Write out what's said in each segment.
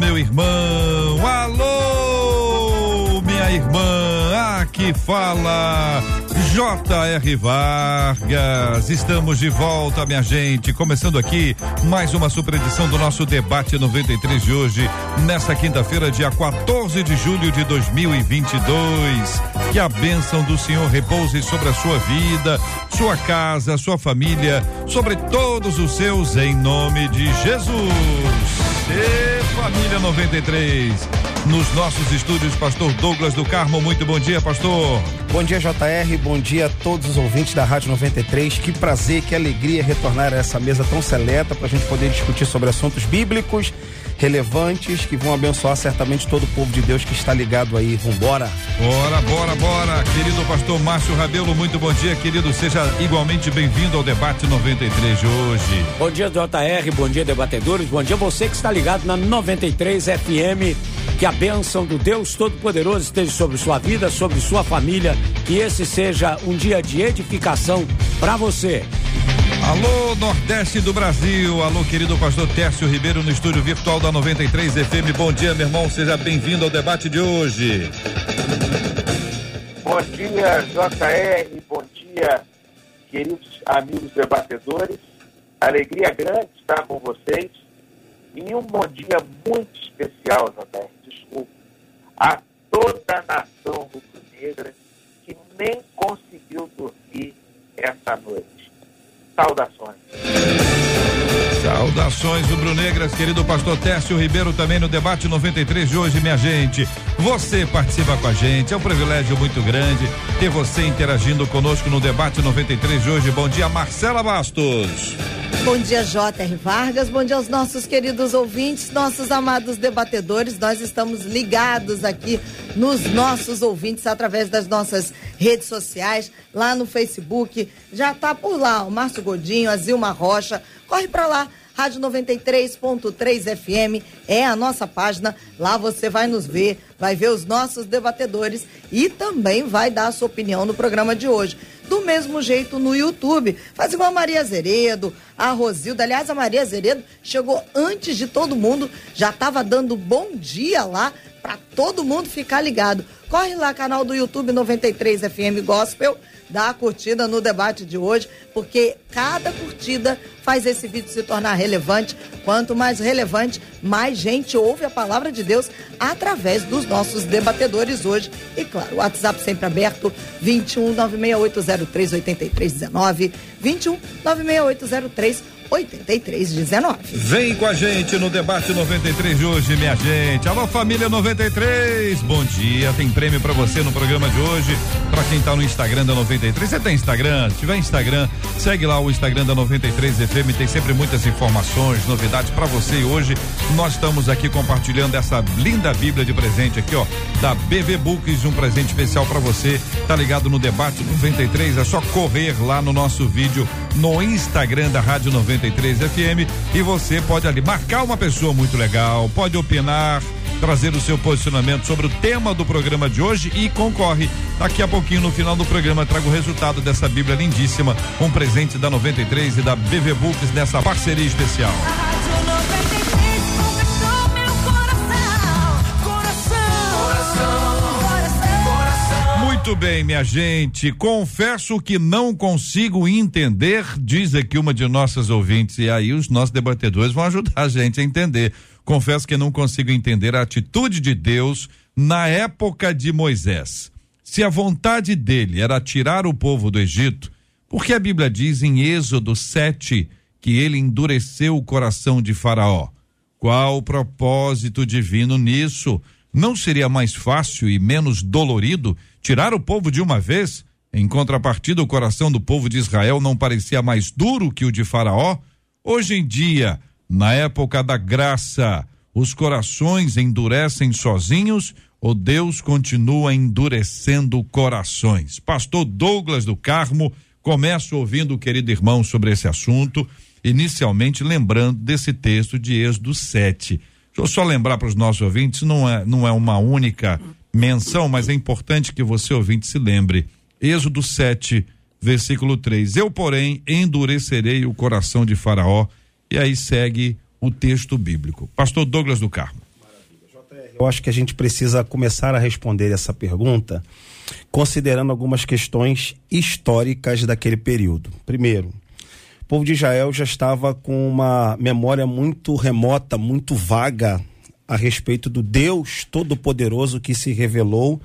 Meu irmão. Alô, minha irmã. Aqui fala J.R. Vargas, estamos de volta, minha gente. Começando aqui mais uma super edição do nosso debate 93 de hoje, nesta quinta-feira, dia 14 de julho de 2022. Que a bênção do Senhor repouse sobre a sua vida, sua casa, sua família, sobre todos os seus, em nome de Jesus. E família 93 nos nossos estúdios, pastor Douglas do Carmo. Muito bom dia, pastor. Bom dia, JR. Bom dia a todos os ouvintes da Rádio 93. Que prazer, que alegria retornar a essa mesa tão seleta para a gente poder discutir sobre assuntos bíblicos relevantes que vão abençoar certamente todo o povo de Deus que está ligado aí. Vambora. Bora, bora, bora. Querido pastor Márcio Rabelo, muito bom dia, querido. Seja igualmente bem-vindo ao debate 93 de hoje. Bom dia, JR. Bom dia, debatedores. Bom dia, você que está ligado na 93 FM. Que a bênção do Deus Todo-Poderoso esteja sobre sua vida, sobre sua família. Que esse seja um dia de edificação para você. Alô, Nordeste do Brasil. Alô, querido pastor Tércio Ribeiro no estúdio virtual da 93 FM. Bom dia, meu irmão. Seja bem-vindo ao debate de hoje. Bom dia, JR. Bom dia, queridos amigos debatedores. Alegria grande estar com vocês. E um bom dia muito especial, JR. Desculpa. A toda a nação rubro-negra que nem conseguiu dormir essa noite. Saudações. Saudações rubro-negras, querido pastor Técio Ribeiro, também no debate 93 de hoje, minha gente. Você participa com a gente, é um privilégio muito grande ter você interagindo conosco no debate 93 de hoje. Bom dia, Marcela Bastos. Bom dia, J.R. Vargas. Bom dia aos nossos queridos ouvintes, nossos amados debatedores. Nós estamos ligados aqui nos nossos ouvintes através das nossas redes sociais, lá no Facebook. Já está por lá o Márcio Godinho, a Zilma Rocha. Corre para lá. Rádio 93.3 FM é a nossa página. Lá você vai nos ver, vai ver os nossos debatedores e também vai dar a sua opinião no programa de hoje do mesmo jeito no YouTube. Faz igual a Maria Zeredo, a Rosilda. Aliás, a Maria Zeredo chegou antes de todo mundo, já estava dando bom dia lá para todo mundo ficar ligado. Corre lá, canal do YouTube 93 FM Gospel dá a curtida no debate de hoje, porque cada curtida faz esse vídeo se tornar relevante. Quanto mais relevante, mais gente ouve a palavra de Deus através dos nossos debatedores hoje. E claro, o WhatsApp sempre aberto, 21 96803 8319, 21 96803 8319. Vem com a gente no debate 93 de hoje, minha gente. Alô, família 93. Bom dia. Tem prêmio para você no programa de hoje. Para quem tá no Instagram da 93. Você tem Instagram? Se tiver Instagram, segue lá o Instagram da 93 FM. Tem sempre muitas informações, novidades para você. E hoje nós estamos aqui compartilhando essa linda Bíblia de presente aqui, ó, da BB Books, um presente especial para você. Tá ligado no debate 93? É só correr lá no nosso vídeo no Instagram da Rádio 93 FM e você pode ali marcar uma pessoa muito legal, pode opinar, trazer o seu posicionamento sobre o tema do programa de hoje e concorre. Daqui a pouquinho, no final do programa, trago o resultado dessa Bíblia lindíssima, um presente da 93 e da BV Books nessa parceria especial. Muito bem, minha gente. Confesso que não consigo entender, diz aqui uma de nossas ouvintes, e aí os nossos debatedores vão ajudar a gente a entender. Confesso que não consigo entender a atitude de Deus na época de Moisés. Se a vontade dele era tirar o povo do Egito, porque a Bíblia diz em Êxodo 7 que ele endureceu o coração de Faraó. Qual o propósito divino nisso? Não seria mais fácil e menos dolorido tirar o povo de uma vez? Em contrapartida, o coração do povo de Israel não parecia mais duro que o de Faraó? Hoje em dia, na época da graça, Os corações endurecem sozinhos ou Deus continua endurecendo corações? Pastor Douglas do Carmo, começo ouvindo o querido irmão sobre esse assunto, inicialmente lembrando desse texto de Êxodo 7. Deixa eu só lembrar para os nossos ouvintes, não é, não é uma única menção, mas é importante que você ouvinte se lembre. Êxodo 7, versículo 3. Eu, porém, endurecerei o coração de Faraó. E aí segue o texto bíblico. Pastor Douglas do Carmo. Eu acho que a gente precisa começar a responder essa pergunta considerando algumas questões históricas daquele período. Primeiro, povo de Israel já estava com uma memória muito remota, muito vaga a respeito do Deus Todo-Poderoso que se revelou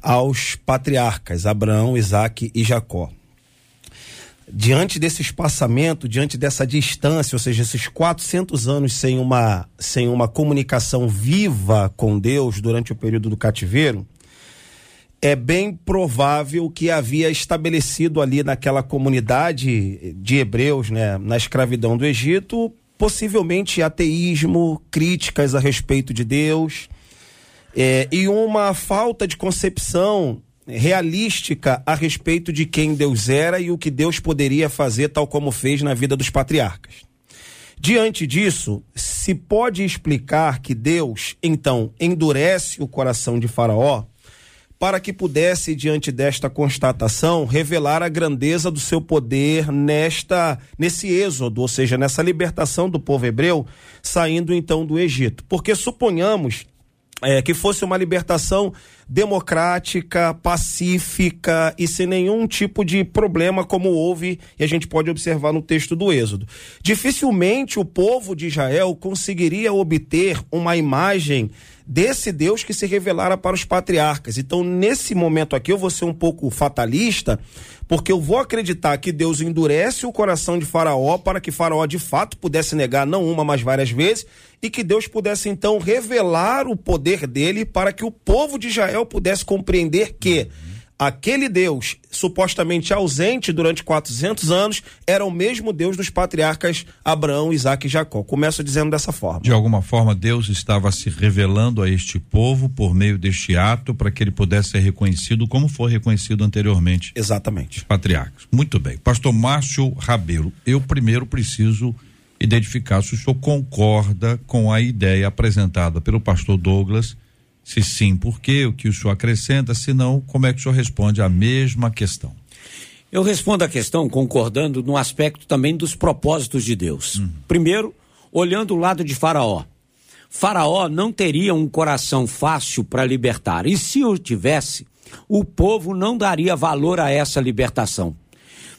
aos patriarcas Abraão, Isaac e Jacó. Diante desse espaçamento, diante dessa distância, ou seja, esses 400 anos sem uma, sem uma comunicação viva com Deus durante o período do cativeiro, é bem provável que havia estabelecido ali naquela comunidade de hebreus, né, na escravidão do Egito, possivelmente ateísmo, críticas a respeito de Deus é, e uma falta de concepção realística a respeito de quem Deus era e o que Deus poderia fazer, tal como fez na vida dos patriarcas. Diante disso, se pode explicar que Deus, então, endurece o coração de Faraó para que pudesse, diante desta constatação, revelar a grandeza do seu poder nesta nesse êxodo, ou seja, nessa libertação do povo hebreu, saindo então do Egito. Porque suponhamos é, que fosse uma libertação democrática, pacífica e sem nenhum tipo de problema, como houve e a gente pode observar no texto do Êxodo. Dificilmente o povo de Israel conseguiria obter uma imagem desse Deus que se revelara para os patriarcas. Então, nesse momento aqui, eu vou ser um pouco fatalista, porque eu vou acreditar que Deus endurece o coração de Faraó para que Faraó de fato pudesse negar não uma, mas várias vezes, e que Deus pudesse então revelar o poder dele para que o povo de Israel pudesse compreender que aquele Deus supostamente ausente durante 400 anos era o mesmo Deus dos patriarcas Abraão, Isaac e Jacó. Começo dizendo dessa forma. De alguma forma, Deus estava se revelando a este povo por meio deste ato para que ele pudesse ser reconhecido como foi reconhecido anteriormente. Exatamente. Patriarcas. Muito bem. Pastor Márcio Rabelo, eu primeiro preciso identificar se o senhor concorda com a ideia apresentada pelo pastor Douglas se sim, por quê? O que o senhor acrescenta? Se não, como é que o senhor responde a mesma questão? Eu respondo a questão concordando no aspecto também dos propósitos de Deus. Uhum. Primeiro, olhando o lado de Faraó. Faraó não teria um coração fácil para libertar. E se o tivesse, o povo não daria valor a essa libertação.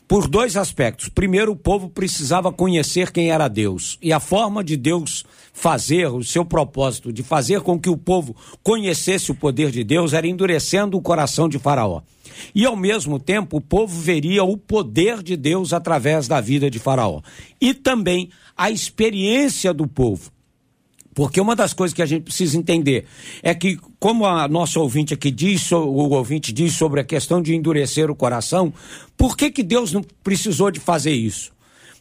Por dois aspectos. Primeiro, o povo precisava conhecer quem era Deus. E a forma de Deus fazer, o seu propósito de fazer com que o povo conhecesse o poder de Deus era endurecendo o coração de Faraó. E ao mesmo tempo, o povo veria o poder de Deus através da vida de Faraó. E também a experiência do povo. Porque uma das coisas que a gente precisa entender é que, como a nossa ouvinte aqui diz, o ouvinte diz sobre a questão de endurecer o coração, por que, que Deus não precisou de fazer isso?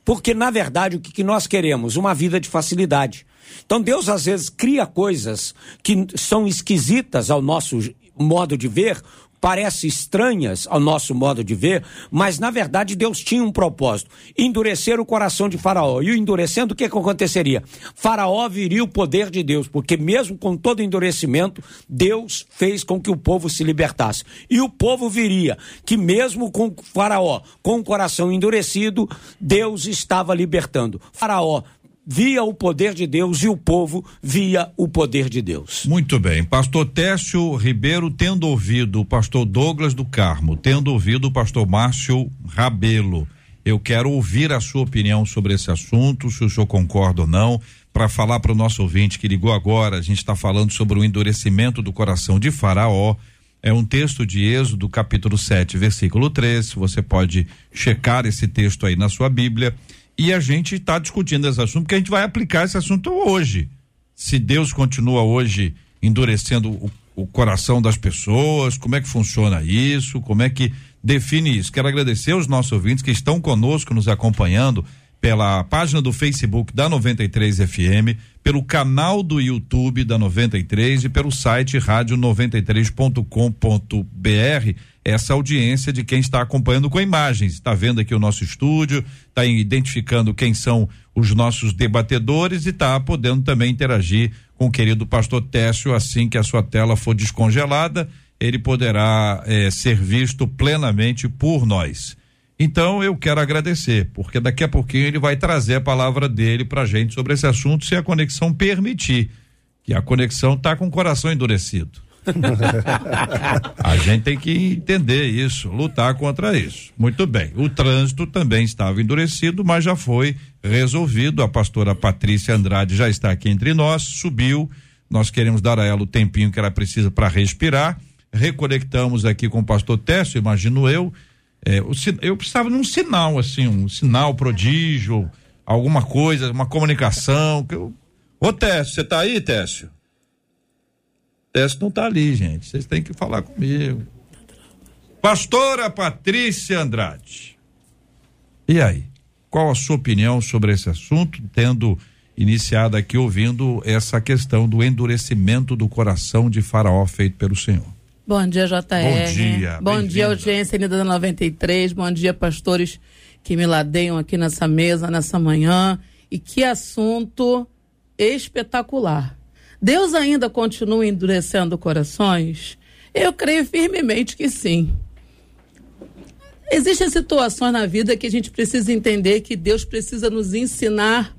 Porque, na verdade, o que, que nós queremos? Uma vida de facilidade. Então Deus às vezes cria coisas que são esquisitas ao nosso modo de ver, parecem estranhas ao nosso modo de ver, mas na verdade Deus tinha um propósito: endurecer o coração de Faraó. E o endurecendo, o que, que aconteceria? Faraó viria o poder de Deus, porque mesmo com todo endurecimento, Deus fez com que o povo se libertasse. E o povo viria que, mesmo com Faraó com o coração endurecido, Deus estava libertando. Faraó via o poder de Deus e o povo via o poder de Deus. Muito bem. Pastor Técio Ribeiro, tendo ouvido o pastor Douglas do Carmo, tendo ouvido o pastor Márcio Rabelo, eu quero ouvir a sua opinião sobre esse assunto, se o senhor concorda ou não, para falar para o nosso ouvinte que ligou agora. A gente está falando sobre o endurecimento do coração de Faraó. É um texto de Êxodo, capítulo 7, versículo 3. Você pode checar esse texto aí na sua Bíblia. E a gente está discutindo esse assunto, porque a gente vai aplicar esse assunto hoje. Se Deus continua hoje endurecendo o, o coração das pessoas, como é que funciona isso, como é que define isso. Quero agradecer aos nossos ouvintes que estão conosco, nos acompanhando pela página do Facebook da 93 FM, pelo canal do YouTube da 93 e pelo site rádio93.com.br. Essa audiência de quem está acompanhando com imagens, está vendo aqui o nosso estúdio, está identificando quem são os nossos debatedores e está podendo também interagir com o querido pastor Técio assim que a sua tela for descongelada, ele poderá eh, ser visto plenamente por nós. Então eu quero agradecer, porque daqui a pouquinho ele vai trazer a palavra dele para gente sobre esse assunto, se a conexão permitir. Que a conexão está com o coração endurecido. a gente tem que entender isso, lutar contra isso. Muito bem. O trânsito também estava endurecido, mas já foi resolvido. A pastora Patrícia Andrade já está aqui entre nós, subiu. Nós queremos dar a ela o tempinho que ela precisa para respirar. Reconectamos aqui com o pastor Técio, imagino eu é, o, eu precisava de um sinal, assim, um sinal prodígio, alguma coisa, uma comunicação. Que eu... Ô, Técio, você tá aí, Técio? Técio não tá ali, gente. Vocês têm que falar comigo. Pastora Patrícia Andrade. E aí? Qual a sua opinião sobre esse assunto, tendo iniciado aqui ouvindo essa questão do endurecimento do coração de Faraó feito pelo Senhor? Bom dia, JR. Bom dia. Bom dia, audiência linda da 93. Bom dia, pastores que me ladeiam aqui nessa mesa, nessa manhã. E que assunto espetacular. Deus ainda continua endurecendo corações? Eu creio firmemente que sim. Existem situações na vida que a gente precisa entender que Deus precisa nos ensinar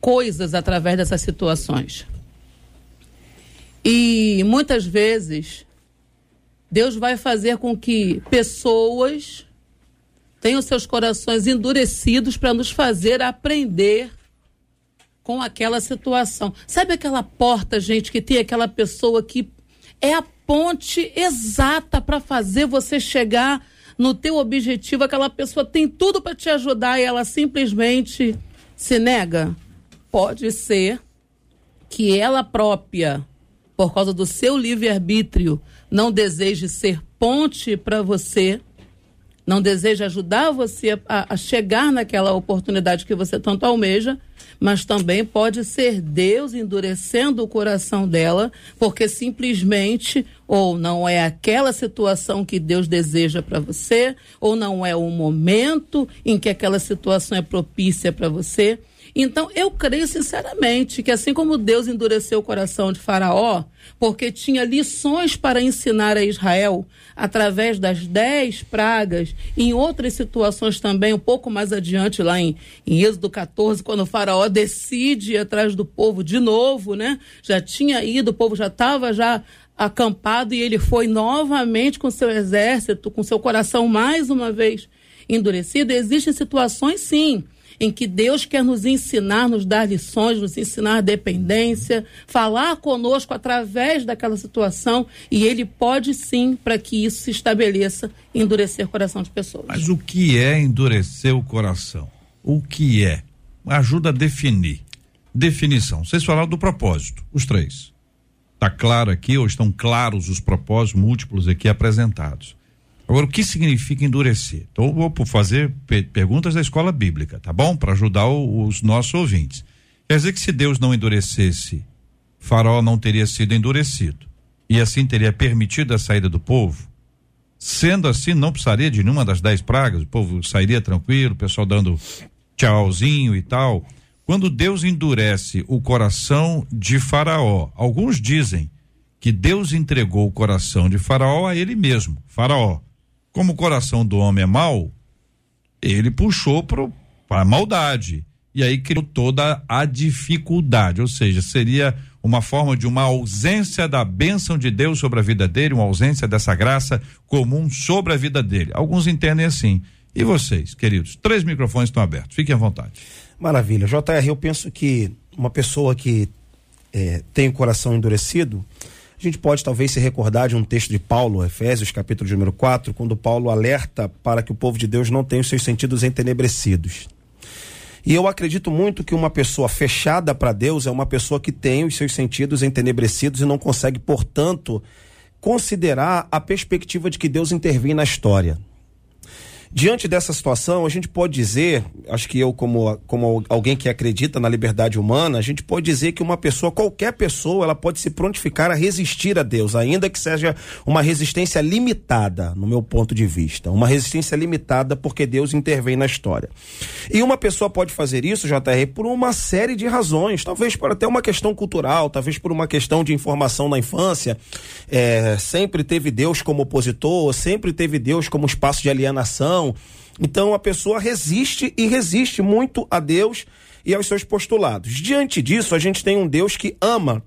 coisas através dessas situações. E muitas vezes Deus vai fazer com que pessoas tenham seus corações endurecidos para nos fazer aprender com aquela situação. Sabe aquela porta, gente, que tem aquela pessoa que é a ponte exata para fazer você chegar no teu objetivo, aquela pessoa tem tudo para te ajudar e ela simplesmente se nega? Pode ser que ela própria, por causa do seu livre-arbítrio, não deseje ser ponte para você, não deseja ajudar você a, a, chegar naquela oportunidade que você tanto almeja, mas também pode ser Deus endurecendo o coração dela, porque simplesmente ou não é aquela situação que Deus deseja para você, ou não é o momento em que aquela situação é propícia para você. Então, eu creio sinceramente que assim como Deus endureceu o coração de Faraó, porque tinha lições para ensinar a Israel através das dez pragas, em outras situações também, um pouco mais adiante, lá em, em Êxodo 14, quando o Faraó decide ir atrás do povo de novo, né? Já tinha ido, o povo já estava já acampado e ele foi novamente com seu exército, com seu coração mais uma vez endurecido. Existem situações, sim em que Deus quer nos ensinar, nos dar lições, nos ensinar dependência, falar conosco através daquela situação e Ele pode sim, para que isso se estabeleça, endurecer o coração de pessoas. Mas o que é endurecer o coração? O que é? Ajuda a definir. Definição. Vocês falaram do propósito, os três. Está claro aqui, ou estão claros os propósitos múltiplos aqui apresentados. Agora, o que significa endurecer? Então, vou fazer perguntas da escola bíblica, tá bom? Para ajudar os nossos ouvintes. Quer dizer que se Deus não endurecesse, Faraó não teria sido endurecido. E assim teria permitido a saída do povo. Sendo assim, não precisaria de nenhuma das dez pragas, o povo sairia tranquilo, o pessoal dando tchauzinho e tal. Quando Deus endurece o coração de Faraó, alguns dizem que Deus entregou o coração de Faraó a ele mesmo, Faraó. Como o coração do homem é mau, ele puxou para a maldade. E aí criou toda a dificuldade. Ou seja, seria uma forma de uma ausência da bênção de Deus sobre a vida dele, uma ausência dessa graça comum sobre a vida dele. Alguns entendem assim. E vocês, queridos? Três microfones estão abertos. Fiquem à vontade. Maravilha. JR, eu penso que uma pessoa que é, tem o coração endurecido, a gente pode talvez se recordar de um texto de Paulo, Efésios, capítulo número 4, quando Paulo alerta para que o povo de Deus não tenha os seus sentidos entenebrecidos. E eu acredito muito que uma pessoa fechada para Deus é uma pessoa que tem os seus sentidos entenebrecidos e não consegue, portanto, considerar a perspectiva de que Deus intervém na história. Diante dessa situação, a gente pode dizer, acho que eu, como, como alguém que acredita na liberdade humana, a gente pode dizer que uma pessoa, qualquer pessoa, ela pode se prontificar a resistir a Deus, ainda que seja uma resistência limitada, no meu ponto de vista. Uma resistência limitada porque Deus intervém na história. E uma pessoa pode fazer isso, JR, por uma série de razões, talvez por até uma questão cultural, talvez por uma questão de informação na infância. É, sempre teve Deus como opositor, sempre teve Deus como espaço de alienação então a pessoa resiste e resiste muito a Deus e aos seus postulados. Diante disso, a gente tem um Deus que ama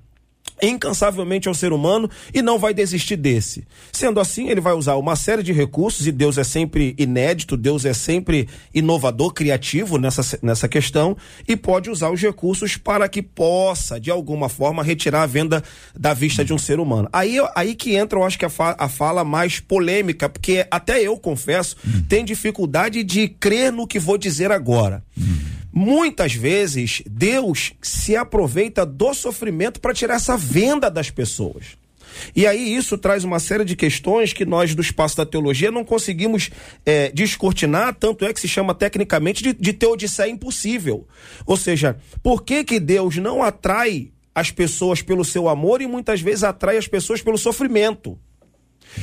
incansavelmente ao ser humano e não vai desistir desse. Sendo assim, ele vai usar uma série de recursos e Deus é sempre inédito, Deus é sempre inovador, criativo nessa, nessa questão e pode usar os recursos para que possa, de alguma forma, retirar a venda da vista de um ser humano. Aí, aí que entra, eu acho que a, fa a fala mais polêmica, porque até eu confesso, hum. tenho dificuldade de crer no que vou dizer agora. Hum. Muitas vezes Deus se aproveita do sofrimento para tirar essa venda das pessoas. E aí isso traz uma série de questões que nós do espaço da teologia não conseguimos é, descortinar, tanto é que se chama tecnicamente de, de teodiceia impossível. Ou seja, por que que Deus não atrai as pessoas pelo seu amor e muitas vezes atrai as pessoas pelo sofrimento?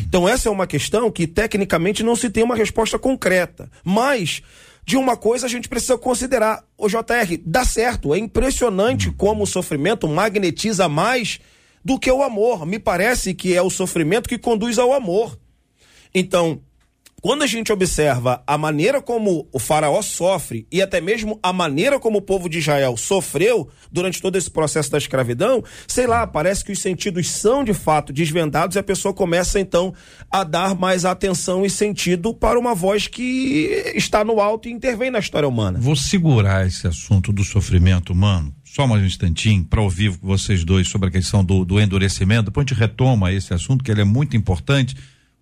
Então essa é uma questão que tecnicamente não se tem uma resposta concreta, mas de uma coisa a gente precisa considerar. O JR, dá certo. É impressionante como o sofrimento magnetiza mais do que o amor. Me parece que é o sofrimento que conduz ao amor. Então, quando a gente observa a maneira como o faraó sofre e até mesmo a maneira como o povo de Israel sofreu durante todo esse processo da escravidão, sei lá, parece que os sentidos são de fato desvendados e a pessoa começa então a dar mais atenção e sentido para uma voz que está no alto e intervém na história humana. Vou segurar esse assunto do sofrimento humano só mais um instantinho para ouvir vocês dois sobre a questão do, do endurecimento, depois a gente retoma esse assunto que ele é muito importante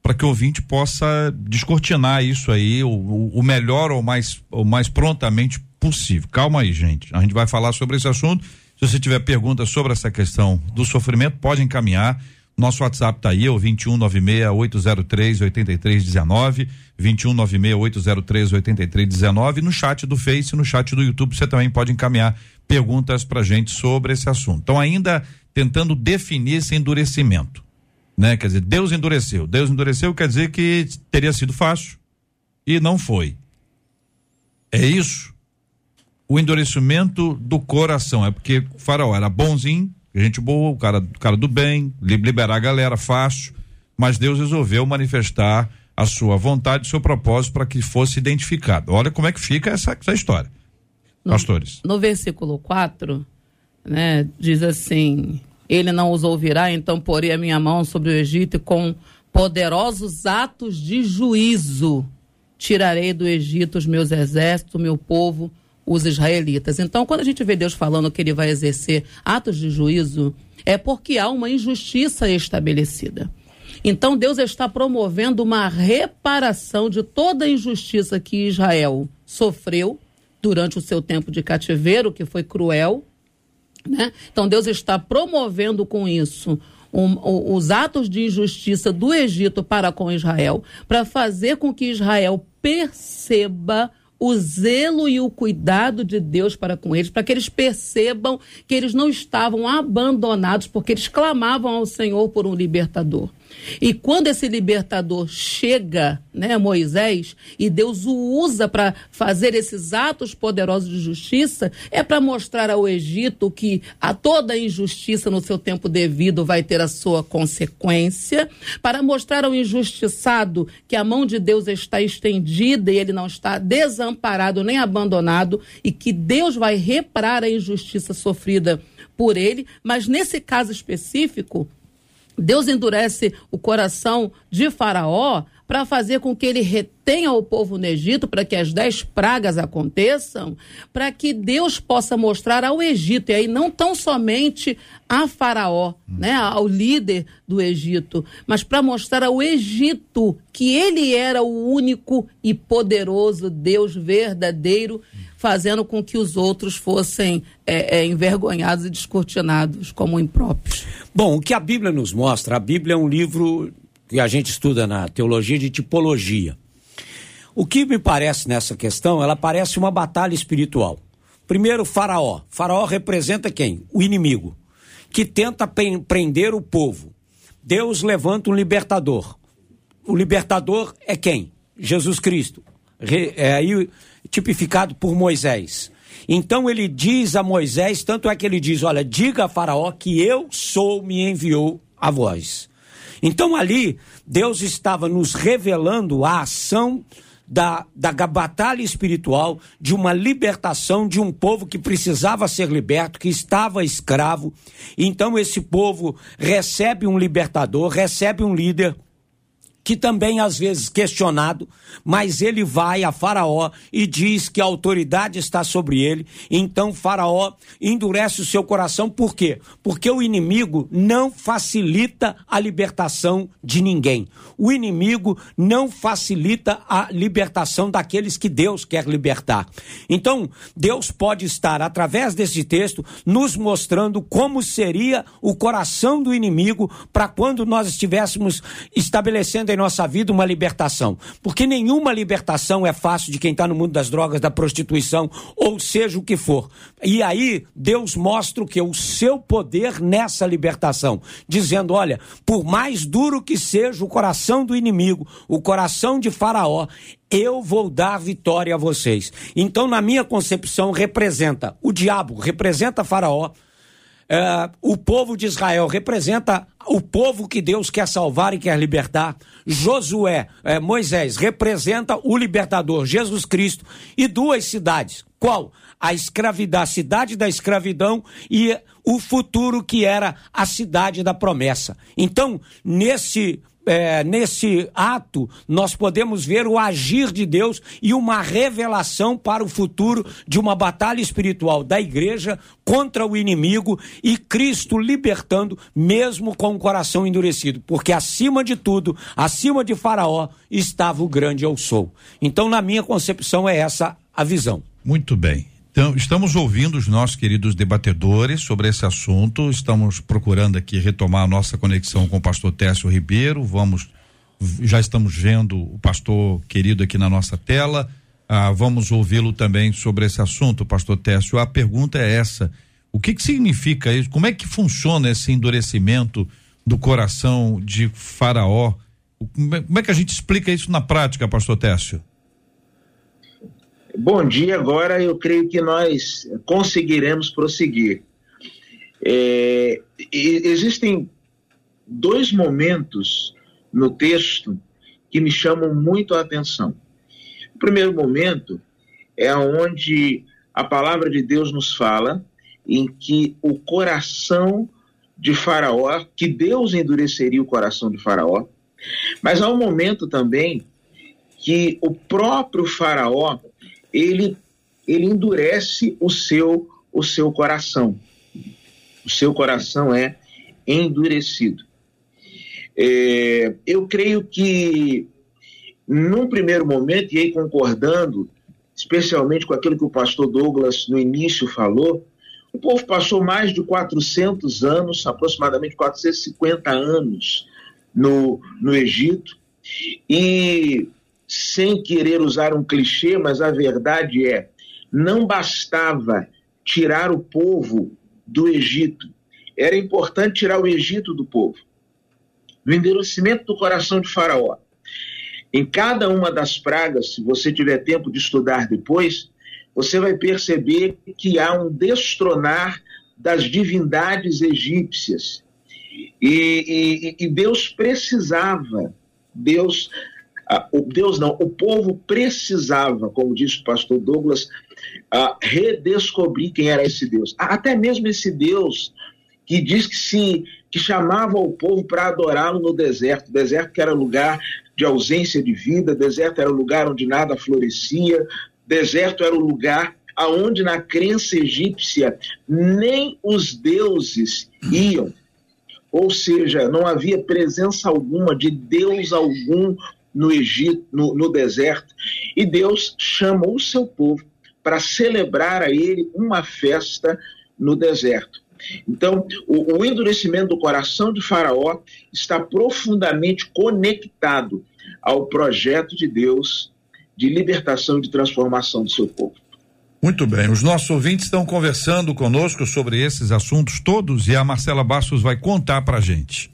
para que o ouvinte possa descortinar isso aí o, o melhor ou mais, o mais prontamente possível. Calma aí, gente. A gente vai falar sobre esse assunto. Se você tiver perguntas sobre essa questão do sofrimento, pode encaminhar. Nosso WhatsApp tá aí, é o 2196-803-8319, 2196-803-8319. No chat do Face, no chat do YouTube, você também pode encaminhar perguntas pra gente sobre esse assunto. Então, ainda tentando definir esse endurecimento né? Quer dizer, Deus endureceu. Deus endureceu quer dizer que teria sido fácil e não foi. É isso. O endurecimento do coração é porque o faraó era bonzinho, gente boa, o cara, o cara do bem, liberar a galera fácil, mas Deus resolveu manifestar a sua vontade, o seu propósito para que fosse identificado. Olha como é que fica essa, essa história. No, Pastores. No versículo 4, né, diz assim: ele não os ouvirá, então porei a minha mão sobre o Egito com poderosos atos de juízo tirarei do Egito os meus exércitos, o meu povo, os israelitas. Então, quando a gente vê Deus falando que ele vai exercer atos de juízo, é porque há uma injustiça estabelecida. Então, Deus está promovendo uma reparação de toda a injustiça que Israel sofreu durante o seu tempo de cativeiro, que foi cruel, né? Então Deus está promovendo com isso um, os atos de injustiça do Egito para com Israel, para fazer com que Israel perceba o zelo e o cuidado de Deus para com eles, para que eles percebam que eles não estavam abandonados, porque eles clamavam ao Senhor por um libertador. E quando esse libertador chega, né, Moisés, e Deus o usa para fazer esses atos poderosos de justiça, é para mostrar ao Egito que a toda injustiça no seu tempo devido vai ter a sua consequência, para mostrar ao injustiçado que a mão de Deus está estendida e ele não está desamparado nem abandonado e que Deus vai reparar a injustiça sofrida por ele, mas nesse caso específico, Deus endurece o coração de Faraó para fazer com que ele retenha o povo no Egito, para que as dez pragas aconteçam, para que Deus possa mostrar ao Egito, e aí não tão somente a Faraó, né, ao líder do Egito, mas para mostrar ao Egito que ele era o único e poderoso Deus verdadeiro fazendo com que os outros fossem é, é, envergonhados e descortinados como impróprios. Bom, o que a Bíblia nos mostra, a Bíblia é um livro que a gente estuda na teologia de tipologia. O que me parece nessa questão, ela parece uma batalha espiritual. Primeiro, Faraó. Faraó representa quem? O inimigo, que tenta prender o povo. Deus levanta um libertador. O libertador é quem? Jesus Cristo. É aí tipificado por Moisés. Então ele diz a Moisés, tanto é que ele diz: Olha, diga a Faraó que eu sou, me enviou a voz. Então ali, Deus estava nos revelando a ação da, da batalha espiritual, de uma libertação de um povo que precisava ser liberto, que estava escravo. Então esse povo recebe um libertador, recebe um líder que também às vezes questionado, mas ele vai a Faraó e diz que a autoridade está sobre ele. Então Faraó endurece o seu coração, por quê? Porque o inimigo não facilita a libertação de ninguém. O inimigo não facilita a libertação daqueles que Deus quer libertar. Então, Deus pode estar, através desse texto, nos mostrando como seria o coração do inimigo para quando nós estivéssemos estabelecendo em nossa vida uma libertação. Porque nenhuma libertação é fácil de quem está no mundo das drogas, da prostituição, ou seja o que for. E aí, Deus mostra o que? O seu poder nessa libertação. Dizendo: olha, por mais duro que seja o coração do inimigo, o coração de Faraó, eu vou dar vitória a vocês. Então, na minha concepção, representa o diabo, representa Faraó é, o povo de Israel representa o povo que Deus quer salvar e quer libertar. Josué, é, Moisés, representa o libertador, Jesus Cristo. E duas cidades. Qual? A escravidão, a cidade da escravidão e o futuro que era a cidade da promessa. Então, nesse é, nesse ato, nós podemos ver o agir de Deus e uma revelação para o futuro de uma batalha espiritual da igreja contra o inimigo e Cristo libertando, mesmo com o coração endurecido. Porque acima de tudo, acima de Faraó, estava o grande eu sou. Então, na minha concepção, é essa a visão. Muito bem. Então, estamos ouvindo os nossos queridos debatedores sobre esse assunto. Estamos procurando aqui retomar a nossa conexão com o pastor Técio Ribeiro. Vamos, já estamos vendo o pastor querido aqui na nossa tela. Ah, vamos ouvi-lo também sobre esse assunto, pastor Técio. A pergunta é essa: o que, que significa isso? Como é que funciona esse endurecimento do coração de Faraó? Como é que a gente explica isso na prática, pastor Técio? Bom dia, agora eu creio que nós conseguiremos prosseguir. É, existem dois momentos no texto que me chamam muito a atenção. O primeiro momento é onde a palavra de Deus nos fala em que o coração de Faraó, que Deus endureceria o coração de Faraó, mas há um momento também que o próprio Faraó ele, ele endurece o seu, o seu coração. O seu coração é endurecido. É, eu creio que, num primeiro momento, e aí concordando, especialmente com aquilo que o pastor Douglas no início falou, o povo passou mais de 400 anos, aproximadamente 450 anos, no, no Egito, e sem querer usar um clichê, mas a verdade é: não bastava tirar o povo do Egito, era importante tirar o Egito do povo. No endurecimento do coração de Faraó. Em cada uma das pragas, se você tiver tempo de estudar depois, você vai perceber que há um destronar das divindades egípcias. E, e, e Deus precisava, Deus o Deus não, o povo precisava, como disse o pastor Douglas, redescobrir quem era esse Deus. Até mesmo esse Deus que diz que se que chamava o povo para adorá-lo no deserto, deserto que era lugar de ausência de vida, deserto era lugar onde nada florescia, deserto era o lugar aonde na crença egípcia nem os deuses iam. Ou seja, não havia presença alguma de Deus algum no Egito, no, no deserto, e Deus chamou o seu povo para celebrar a ele uma festa no deserto. Então, o, o, endurecimento do coração de Faraó está profundamente conectado ao projeto de Deus de libertação e de transformação do seu povo. Muito bem, os nossos ouvintes estão conversando conosco sobre esses assuntos todos e a Marcela Bastos vai contar pra gente.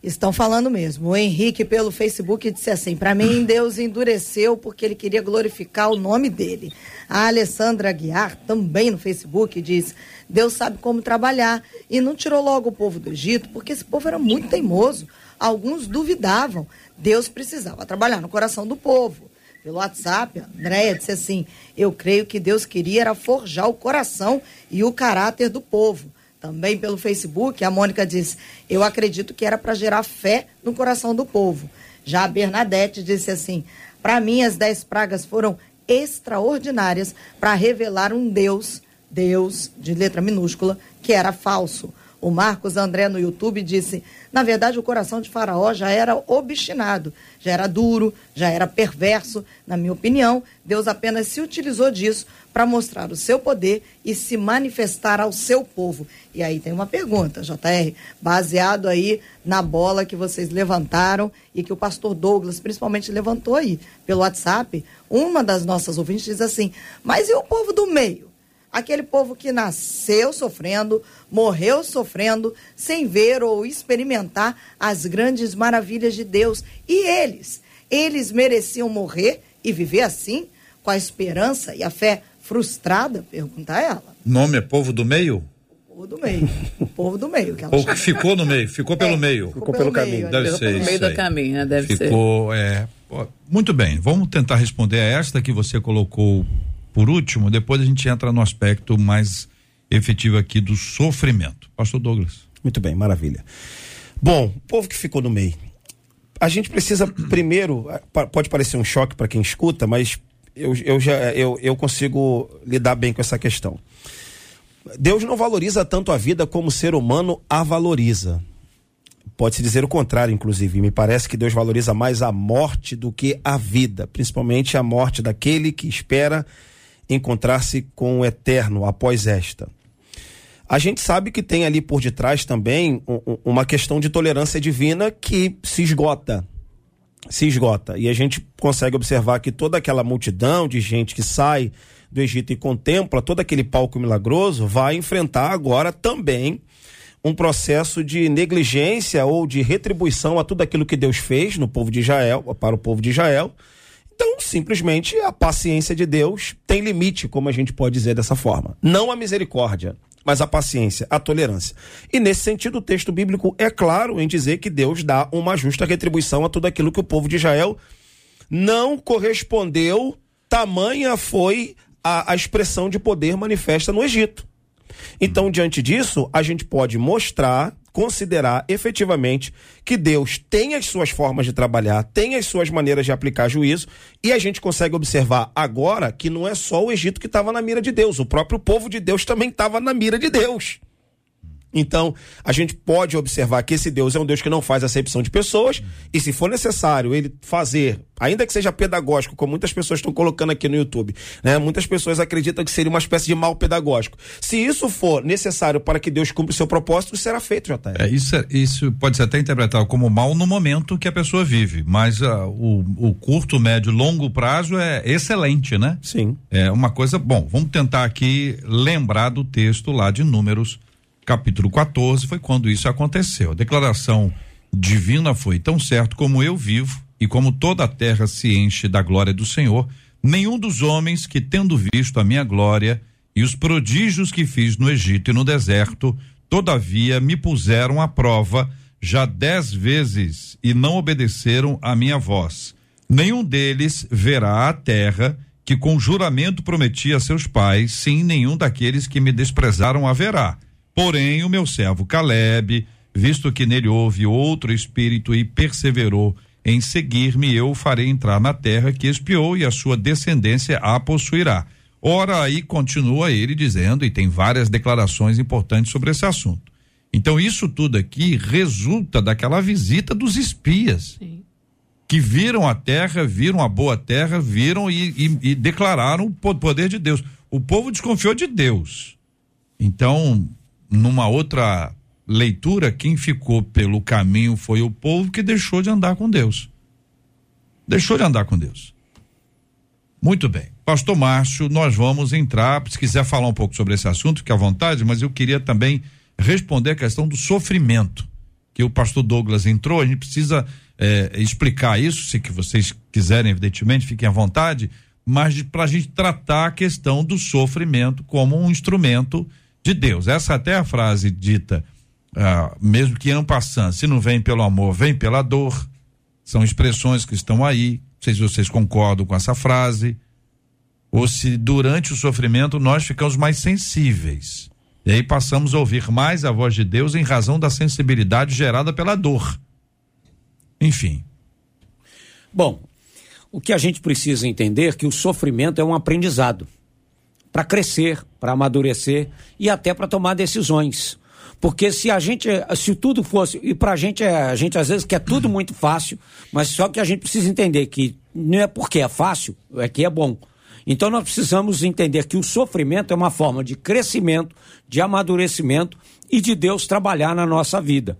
Estão falando mesmo. O Henrique, pelo Facebook, disse assim: para mim, Deus endureceu porque ele queria glorificar o nome dele. A Alessandra Aguiar, também no Facebook, diz: Deus sabe como trabalhar e não tirou logo o povo do Egito porque esse povo era muito teimoso. Alguns duvidavam. Deus precisava trabalhar no coração do povo. Pelo WhatsApp, a Andréia disse assim: Eu creio que Deus queria era forjar o coração e o caráter do povo. Também pelo Facebook, a Mônica disse: Eu acredito que era para gerar fé no coração do povo. Já a Bernadette disse assim: Para mim, as dez pragas foram extraordinárias para revelar um Deus, Deus de letra minúscula, que era falso. O Marcos André no YouTube disse: na verdade, o coração de Faraó já era obstinado, já era duro, já era perverso. Na minha opinião, Deus apenas se utilizou disso para mostrar o seu poder e se manifestar ao seu povo. E aí tem uma pergunta, JR, baseado aí na bola que vocês levantaram e que o pastor Douglas principalmente levantou aí pelo WhatsApp. Uma das nossas ouvintes diz assim: mas e o povo do meio? aquele povo que nasceu sofrendo, morreu sofrendo, sem ver ou experimentar as grandes maravilhas de Deus. E eles, eles mereciam morrer e viver assim, com a esperança e a fé frustrada? Pergunta ela. Nome é povo do meio? O povo do meio. O povo do meio. Que Ou que ficou no meio, ficou pelo é, meio. Ficou, ficou pelo, pelo caminho. Deve ser pelo meio do caminho, né? Deve ficou, ser. É, muito bem, vamos tentar responder a esta que você colocou por último, depois a gente entra no aspecto mais efetivo aqui do sofrimento. Pastor Douglas. Muito bem, maravilha. Bom, o povo que ficou no meio. A gente precisa primeiro, pode parecer um choque para quem escuta, mas eu, eu já eu, eu consigo lidar bem com essa questão. Deus não valoriza tanto a vida como o ser humano a valoriza. Pode-se dizer o contrário, inclusive. Me parece que Deus valoriza mais a morte do que a vida, principalmente a morte daquele que espera encontrar-se com o eterno após esta. A gente sabe que tem ali por detrás também uma questão de tolerância divina que se esgota. Se esgota. E a gente consegue observar que toda aquela multidão de gente que sai do Egito e contempla todo aquele palco milagroso vai enfrentar agora também um processo de negligência ou de retribuição a tudo aquilo que Deus fez no povo de Israel, para o povo de Israel então, simplesmente, a paciência de Deus tem limite, como a gente pode dizer dessa forma. Não a misericórdia, mas a paciência, a tolerância. E nesse sentido, o texto bíblico é claro em dizer que Deus dá uma justa retribuição a tudo aquilo que o povo de Israel não correspondeu, tamanha foi a, a expressão de poder manifesta no Egito. Então, diante disso, a gente pode mostrar considerar efetivamente que Deus tem as suas formas de trabalhar, tem as suas maneiras de aplicar juízo, e a gente consegue observar agora que não é só o Egito que estava na mira de Deus, o próprio povo de Deus também estava na mira de Deus. Então, a gente pode observar que esse Deus é um Deus que não faz acepção de pessoas, e se for necessário ele fazer, ainda que seja pedagógico, como muitas pessoas estão colocando aqui no YouTube, né? Muitas pessoas acreditam que seria uma espécie de mal pedagógico. Se isso for necessário para que Deus cumpra o seu propósito, será feito, já É, isso, é, isso pode ser até interpretado como mal no momento que a pessoa vive, mas uh, o, o curto, médio, longo prazo é excelente, né? Sim. É uma coisa, bom, vamos tentar aqui lembrar do texto lá de Números capítulo 14, foi quando isso aconteceu. A declaração divina foi: Tão certo como eu vivo e como toda a terra se enche da glória do Senhor, nenhum dos homens que, tendo visto a minha glória e os prodígios que fiz no Egito e no deserto, todavia me puseram à prova já dez vezes e não obedeceram à minha voz. Nenhum deles verá a terra que com juramento prometi a seus pais, sim, nenhum daqueles que me desprezaram haverá Porém, o meu servo Caleb, visto que nele houve outro espírito e perseverou em seguir-me, eu o farei entrar na terra que espiou e a sua descendência a possuirá. Ora, aí continua ele dizendo, e tem várias declarações importantes sobre esse assunto. Então, isso tudo aqui resulta daquela visita dos espias. Sim. Que viram a terra, viram a boa terra, viram e, e, e declararam o poder de Deus. O povo desconfiou de Deus. Então, numa outra leitura, quem ficou pelo caminho foi o povo que deixou de andar com Deus. Deixou de andar com Deus. Muito bem. Pastor Márcio, nós vamos entrar, se quiser falar um pouco sobre esse assunto, fique à vontade, mas eu queria também responder a questão do sofrimento, que o pastor Douglas entrou, a gente precisa eh, explicar isso, se que vocês quiserem, evidentemente, fiquem à vontade, mas para a gente tratar a questão do sofrimento como um instrumento de Deus. Essa até é a frase dita, ah, mesmo que en passant, se não vem pelo amor, vem pela dor. São expressões que estão aí. Não sei se vocês concordam com essa frase. Ou se durante o sofrimento nós ficamos mais sensíveis. E aí passamos a ouvir mais a voz de Deus em razão da sensibilidade gerada pela dor. Enfim. Bom, o que a gente precisa entender é que o sofrimento é um aprendizado para crescer, para amadurecer e até para tomar decisões. Porque se a gente, se tudo fosse, e pra gente, é, a gente às vezes quer tudo muito fácil, mas só que a gente precisa entender que não é porque é fácil, é que é bom. Então nós precisamos entender que o sofrimento é uma forma de crescimento, de amadurecimento e de Deus trabalhar na nossa vida.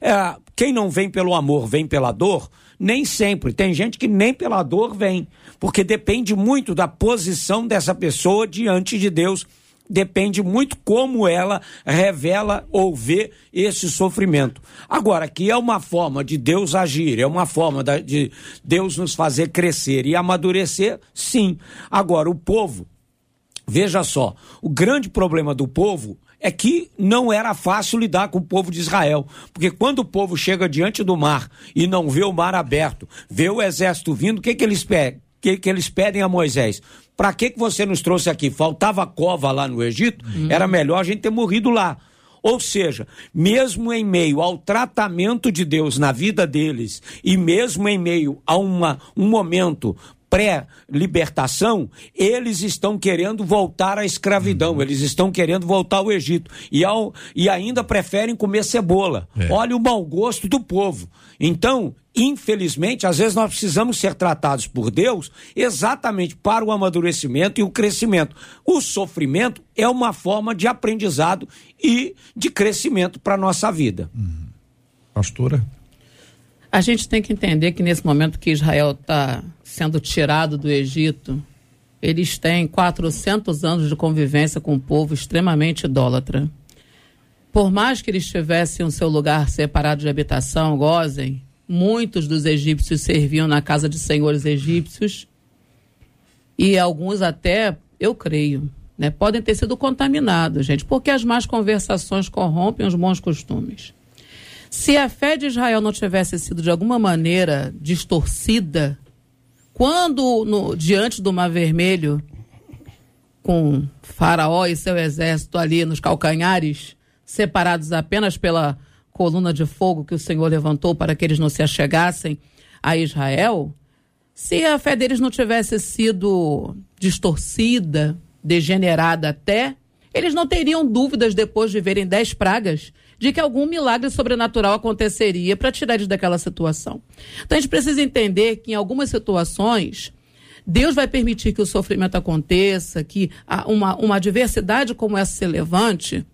É, quem não vem pelo amor, vem pela dor, nem sempre. Tem gente que nem pela dor vem, porque depende muito da posição dessa pessoa diante de Deus depende muito como ela revela ou vê esse sofrimento. Agora, que é uma forma de Deus agir, é uma forma de Deus nos fazer crescer e amadurecer, sim. Agora, o povo, veja só, o grande problema do povo é que não era fácil lidar com o povo de Israel. Porque quando o povo chega diante do mar e não vê o mar aberto, vê o exército vindo, o que, que eles? Que, que eles pedem a Moisés? Para que, que você nos trouxe aqui? Faltava cova lá no Egito? Uhum. Era melhor a gente ter morrido lá. Ou seja, mesmo em meio ao tratamento de Deus na vida deles, e mesmo em meio a uma, um momento pré-libertação, eles estão querendo voltar à escravidão, uhum. eles estão querendo voltar ao Egito. E, ao, e ainda preferem comer cebola. É. Olha o mau gosto do povo. Então, infelizmente, às vezes nós precisamos ser tratados por Deus exatamente para o amadurecimento e o crescimento. O sofrimento é uma forma de aprendizado e de crescimento para a nossa vida. Uhum. Pastora? A gente tem que entender que nesse momento que Israel está sendo tirado do Egito, eles têm 400 anos de convivência com um povo extremamente idólatra. Por mais que eles tivessem o seu lugar separado de habitação, gozem, muitos dos egípcios serviam na casa de senhores egípcios e alguns até, eu creio, né, podem ter sido contaminados, gente, porque as más conversações corrompem os bons costumes. Se a fé de Israel não tivesse sido de alguma maneira distorcida, quando no, diante do Mar Vermelho, com Faraó e seu exército ali nos calcanhares, separados apenas pela coluna de fogo que o Senhor levantou para que eles não se achegassem a Israel, se a fé deles não tivesse sido distorcida, degenerada até, eles não teriam dúvidas depois de verem dez pragas de que algum milagre sobrenatural aconteceria para tirar eles daquela situação. Então a gente precisa entender que em algumas situações Deus vai permitir que o sofrimento aconteça, que uma, uma adversidade como essa se levante,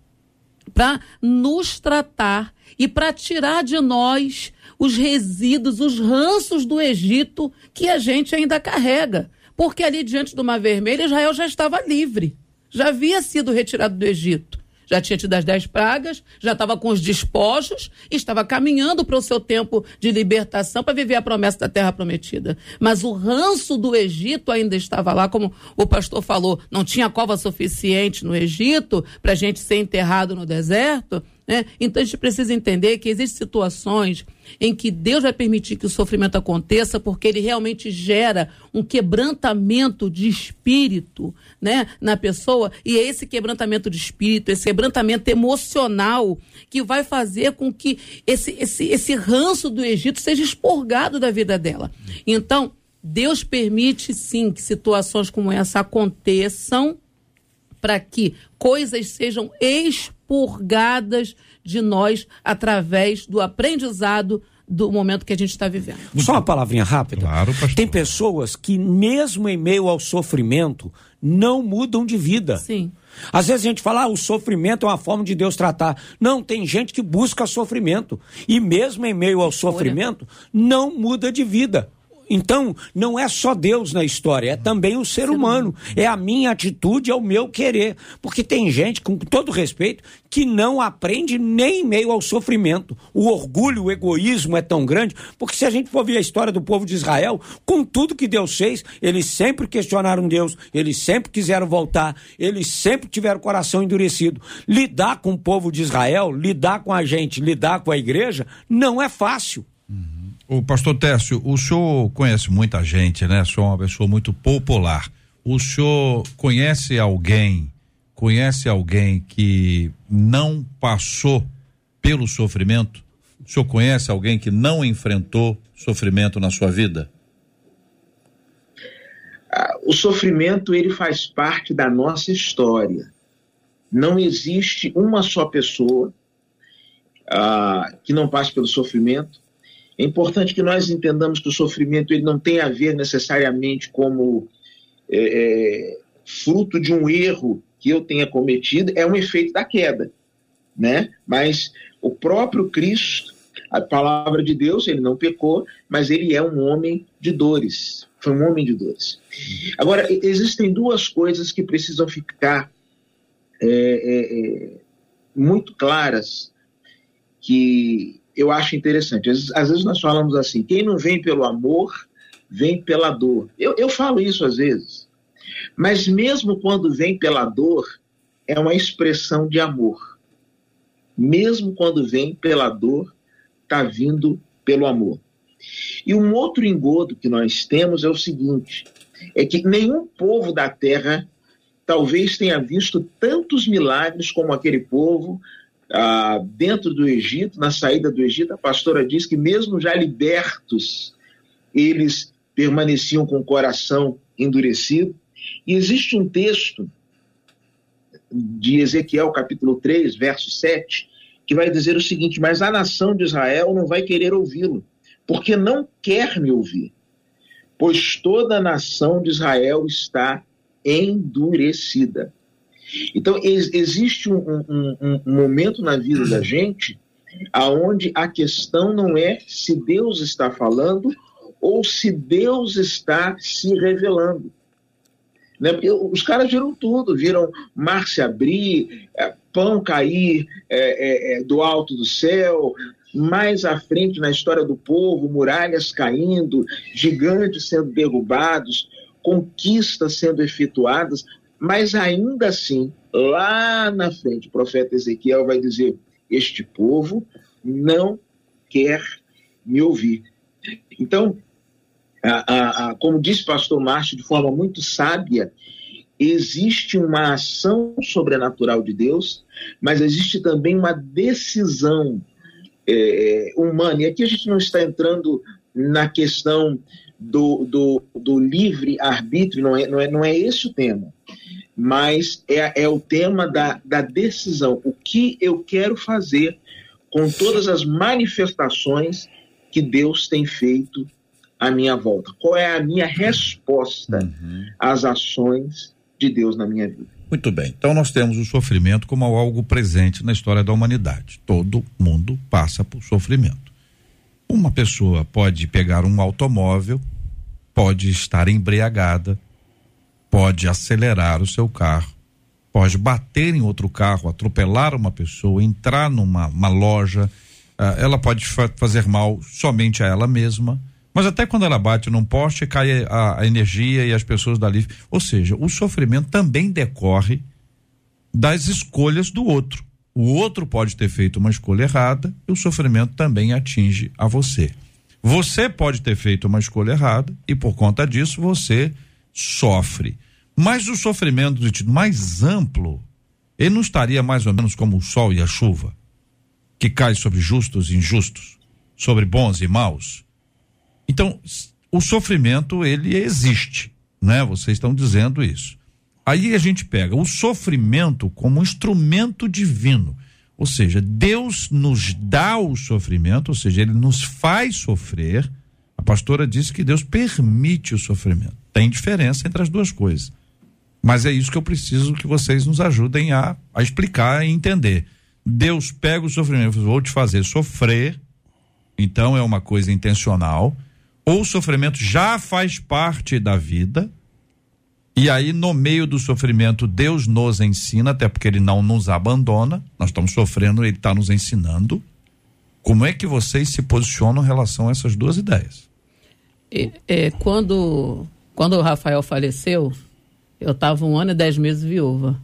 para nos tratar e para tirar de nós os resíduos, os ranços do Egito que a gente ainda carrega. Porque ali diante do Mar Vermelho, Israel já estava livre, já havia sido retirado do Egito já tinha tido as dez pragas, já estava com os despojos estava caminhando para o seu tempo de libertação para viver a promessa da terra prometida. Mas o ranço do Egito ainda estava lá, como o pastor falou, não tinha cova suficiente no Egito para a gente ser enterrado no deserto. Né? Então a gente precisa entender que existem situações em que Deus vai permitir que o sofrimento aconteça porque ele realmente gera um quebrantamento de espírito né, na pessoa e é esse quebrantamento de espírito, esse quebrantamento emocional que vai fazer com que esse, esse, esse ranço do Egito seja expurgado da vida dela. Então, Deus permite sim que situações como essa aconteçam para que coisas sejam expurgadas de nós através do aprendizado do momento que a gente está vivendo. Só uma palavrinha rápida. Claro, pastor. Tem pessoas que, mesmo em meio ao sofrimento, não mudam de vida. Sim. Às vezes a gente fala, ah, o sofrimento é uma forma de Deus tratar. Não, tem gente que busca sofrimento. E mesmo em meio ao sofrimento, não muda de vida Então, não é só Deus na história, é também o ser humano. É a minha atitude, é o meu querer. Porque tem gente, com todo respeito, que não aprende nem em meio ao sofrimento. O orgulho, o egoísmo é tão grande, porque se a gente for ver a história do povo de Israel, com tudo que Deus fez, eles sempre questionaram Deus, eles sempre quiseram voltar, eles sempre tiveram o coração endurecido. Lidar com o povo de Israel, lidar com a gente, lidar com a igreja, não é fácil. O pastor Técio, o senhor conhece muita gente, né? O senhor é uma pessoa muito popular. O senhor conhece alguém, conhece alguém que não passou pelo sofrimento? O senhor conhece alguém que não enfrentou sofrimento na sua vida? Ah, o sofrimento ele faz parte da nossa história. Não existe uma só pessoa ah, que não passe pelo sofrimento é importante que nós entendamos que o sofrimento ele não tem a ver necessariamente como é, é, fruto de um erro que eu tenha cometido, é um efeito da queda, né? Mas o próprio Cristo, a palavra de Deus, ele não pecou, mas ele é um homem de dores. Foi um homem de dores. Agora, existem duas coisas que precisam ficar é, é, é muito claras que eu acho interessante. Às, às, vezes nós falamos assim: quem não vem pelo amor, vem pela dor. Eu, eu falo isso às vezes. Mas mesmo quando vem pela dor, é uma expressão de amor. Mesmo quando vem pela dor, está vindo pelo amor. E um outro engodo que nós temos é o seguinte: é que nenhum povo da terra talvez tenha visto tantos milagres como aquele povo ah, dentro do Egito, na saída do Egito, a pastora diz que mesmo já libertos, eles permaneciam com o coração endurecido. E existe um texto de Ezequiel, capítulo 3, verso 7, que vai dizer o seguinte: Mas a nação de Israel não vai querer ouvi-lo, porque não quer me ouvir, pois toda a nação de Israel está endurecida. Então, ex existe um, um, um momento na vida da gente aonde a questão não é se Deus está falando ou se Deus está se revelando. Né? Os caras viram tudo, viram mar se abrir, é, pão cair é, é, é, do alto do céu, mais à frente na história do povo, muralhas caindo, gigantes sendo derrubados, conquistas sendo efetuadas, mas ainda assim, lá na frente, o profeta Ezequiel vai dizer: Este povo não quer me ouvir. Então, a, a, a, como pastor Márcio de forma muito sábia, existe uma ação sobrenatural de Deus, mas existe também uma decisão é, humana. E aqui a gente não está entrando na questão do, do, do livre-arbítrio, não é, não, é, não é esse o tema mas é, é o tema da, da decisão. O que eu quero fazer com todas as manifestações que Deus tem feito à minha volta? Qual é a minha resposta uhum. às ações de Deus na minha vida? Muito bem. Então nós temos o sofrimento como algo presente na história da humanidade. Todo mundo passa por sofrimento. Uma pessoa pode pegar um automóvel, pode estar embriagada, pode acelerar o seu carro, pode bater em outro carro, atropelar uma pessoa, entrar numa loja, uh, ela pode fa fazer mal somente a ela mesma. Mas até quando ela bate num poste, cai a, a energia e as pessoas dali. Ou seja, o sofrimento também decorre das escolhas do outro. O outro pode ter feito uma escolha errada e o sofrimento também atinge a você. Você pode ter feito uma escolha errada e por conta disso você sofre. Mas o sofrimento de mais amplo, ele não estaria mais ou menos como o sol e a chuva, que cai sobre justos e injustos, sobre bons e maus. Então, o sofrimento, ele existe, né? Vocês estão dizendo isso. Aí a gente pega o sofrimento como um instrumento divino. Ou seja, Deus nos dá o sofrimento, ou seja, ele nos faz sofrer. A pastora disse que Deus permite o sofrimento. Tem diferença entre as duas coisas. Mas é isso que eu preciso que vocês nos ajudem a, a explicar e entender. Deus pega o sofrimento, vou te fazer sofrer, então é uma coisa intencional. ou o sofrimento já faz parte da vida, e aí no meio do sofrimento Deus nos ensina, até porque ele não nos abandona, nós estamos sofrendo, ele está nos ensinando. Como é que vocês se posicionam em relação a essas duas ideias? É, é, quando, quando o Rafael faleceu, eu estava um ano e dez meses viúva.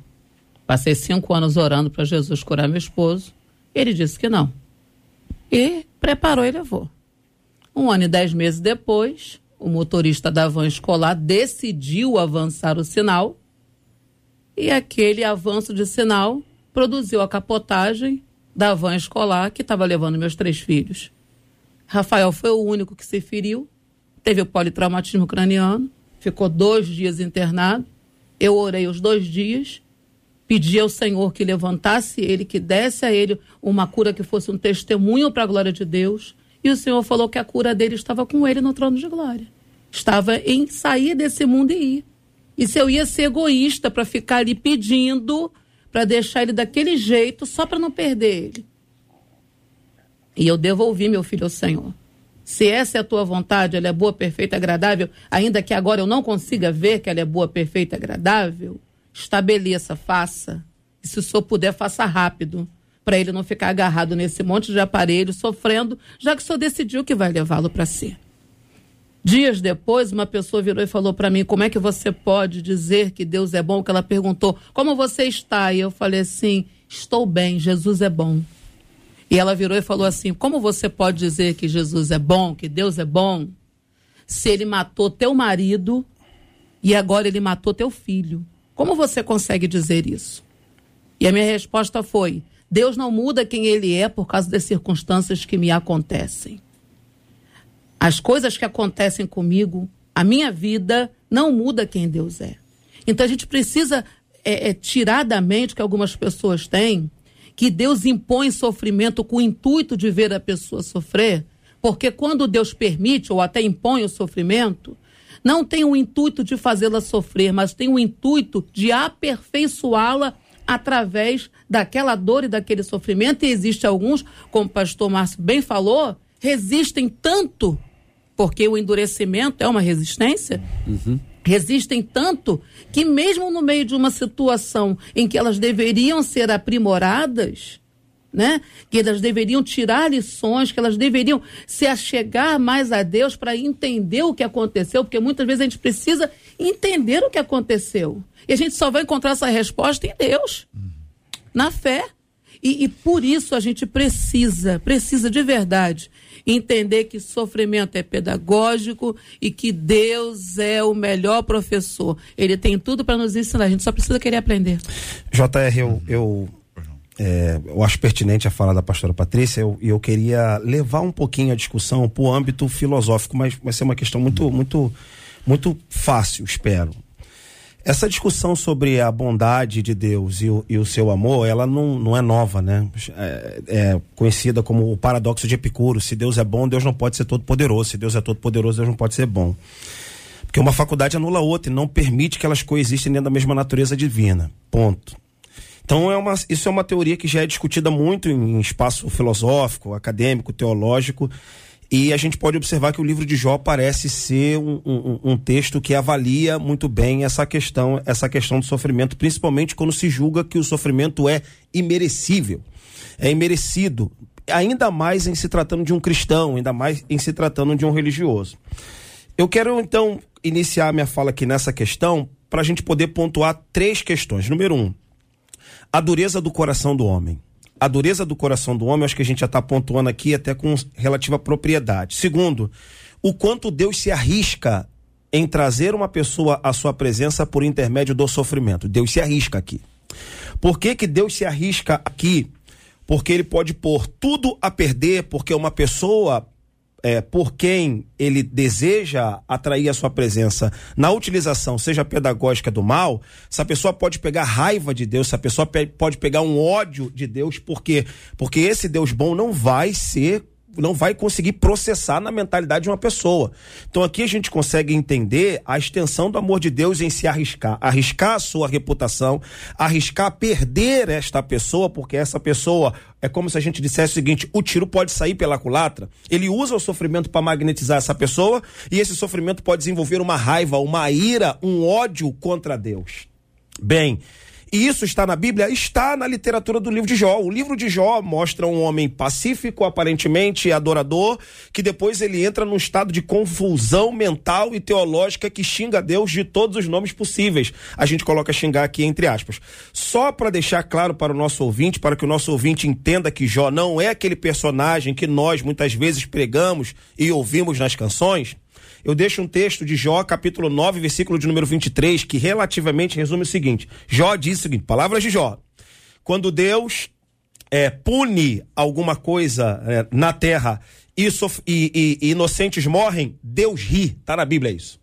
Passei cinco anos orando para Jesus curar meu esposo. Ele disse que não. E preparou e levou. Um ano e dez meses depois, o motorista da van escolar decidiu avançar o sinal. E aquele avanço de sinal produziu a capotagem da van escolar que estava levando meus três filhos. Rafael foi o único que se feriu, teve o politraumatismo craniano, ficou dois dias internado. Eu orei os dois dias, pedi ao Senhor que levantasse ele, que desse a ele uma cura que fosse um testemunho para a glória de Deus. E o Senhor falou que a cura dele estava com ele no trono de glória. Estava em sair desse mundo e ir. E se eu ia ser egoísta para ficar ali pedindo para deixar ele daquele jeito só para não perder ele. E eu devolvi meu filho ao Senhor. Se essa é a tua vontade, ela é boa, perfeita, agradável, ainda que agora eu não consiga ver que ela é boa, perfeita, agradável, estabeleça, faça. E se o senhor puder, faça rápido, para ele não ficar agarrado nesse monte de aparelho, sofrendo, já que o senhor decidiu que vai levá-lo para si. Dias depois, uma pessoa virou e falou para mim: Como é que você pode dizer que Deus é bom? Que ela perguntou: Como você está? E eu falei assim: Estou bem, Jesus é bom. E ela virou e falou assim: Como você pode dizer que Jesus é bom, que Deus é bom, se ele matou teu marido e agora ele matou teu filho? Como você consegue dizer isso? E a minha resposta foi: Deus não muda quem ele é por causa das circunstâncias que me acontecem as coisas que acontecem comigo, a minha vida, não muda quem Deus é. Então a gente precisa é, é, tirar da mente que algumas pessoas têm que Deus impõe sofrimento com o intuito de ver a pessoa sofrer, porque quando Deus permite ou até impõe o sofrimento, não tem o intuito de fazê-la sofrer, mas tem o intuito de aperfeiçoá-la através daquela dor e daquele sofrimento. E existe alguns, como o pastor Márcio bem falou, resistem tanto, porque o endurecimento é uma resistência, uhum. Resistem tanto que, mesmo no meio de uma situação em que elas deveriam ser aprimoradas, né? Que elas deveriam tirar lições, que elas deveriam se achegar mais a Deus para entender o que aconteceu, porque muitas vezes a gente precisa entender o que aconteceu. E a gente só vai encontrar essa resposta em Deus, na fé. E, e por isso a gente precisa, precisa de verdade entender que sofrimento é pedagógico e que Deus é o melhor professor. Ele tem tudo para nos ensinar, a gente só precisa querer aprender. JR, eu, eu, é, eu acho pertinente a fala da pastora Patrícia e eu, eu queria levar um pouquinho a discussão para o âmbito filosófico, mas vai ser uma questão muito, muito, muito fácil, espero. Essa discussão sobre a bondade de Deus e o, e o seu amor, ela não, não é nova, né? É, é, conhecida como o paradoxo de Epicuro. Se Deus é bom, Deus não pode ser todo poderoso. Se Deus é todo poderoso, Deus não pode ser bom. Porque uma faculdade anula a outra e não permite que elas coexistem dentro da mesma natureza divina. Ponto. Então é uma, isso é uma teoria que já é discutida muito em espaço filosófico, acadêmico, teológico e a gente pode observar que o livro de Jó parece ser um, um, um, texto que avalia muito bem essa questão, essa questão do sofrimento, principalmente quando se julga que o sofrimento é imerecível, é imerecido, ainda mais em se tratando de um cristão, ainda mais em se tratando de um religioso. Eu quero então iniciar minha fala aqui nessa questão para a gente poder pontuar três questões. Número um, a dureza do coração do homem a dureza do coração do homem, acho que a gente já está pontuando aqui até com relativa propriedade. Segundo, o quanto Deus se arrisca em trazer uma pessoa à sua presença por intermédio do sofrimento. Deus se arrisca aqui. Por que, que Deus se arrisca aqui? Porque ele pode pôr tudo a perder, porque uma pessoa é, por quem ele deseja atrair a sua presença na utilização, seja pedagógica do mal, essa pessoa pode pegar raiva de Deus, essa pessoa pode pegar um ódio de Deus, por quê? Porque esse Deus bom não vai ser não vai conseguir processar na mentalidade de uma pessoa. Então aqui a gente consegue entender a extensão do amor de Deus em se arriscar, arriscar a sua reputação, arriscar perder esta pessoa, porque essa pessoa é como se a gente dissesse o seguinte: o tiro pode sair pela culatra. Ele usa o sofrimento para magnetizar essa pessoa e esse sofrimento pode desenvolver uma raiva, uma ira, um ódio contra Deus. Bem, e isso está na Bíblia? Está na literatura do livro de Jó. O livro de Jó mostra um homem pacífico, aparentemente adorador, que depois ele entra num estado de confusão mental e teológica que xinga Deus de todos os nomes possíveis. A gente coloca xingar aqui entre aspas. Só para deixar claro para o nosso ouvinte, para que o nosso ouvinte entenda que Jó não é aquele personagem que nós muitas vezes pregamos e ouvimos nas canções eu deixo um texto de Jó, capítulo 9, versículo de número 23, que relativamente resume o seguinte: Jó diz o seguinte, palavras de Jó. Quando Deus é, pune alguma coisa é, na terra e, e, e, inocentes morrem, Deus ri. Tá na Bíblia isso.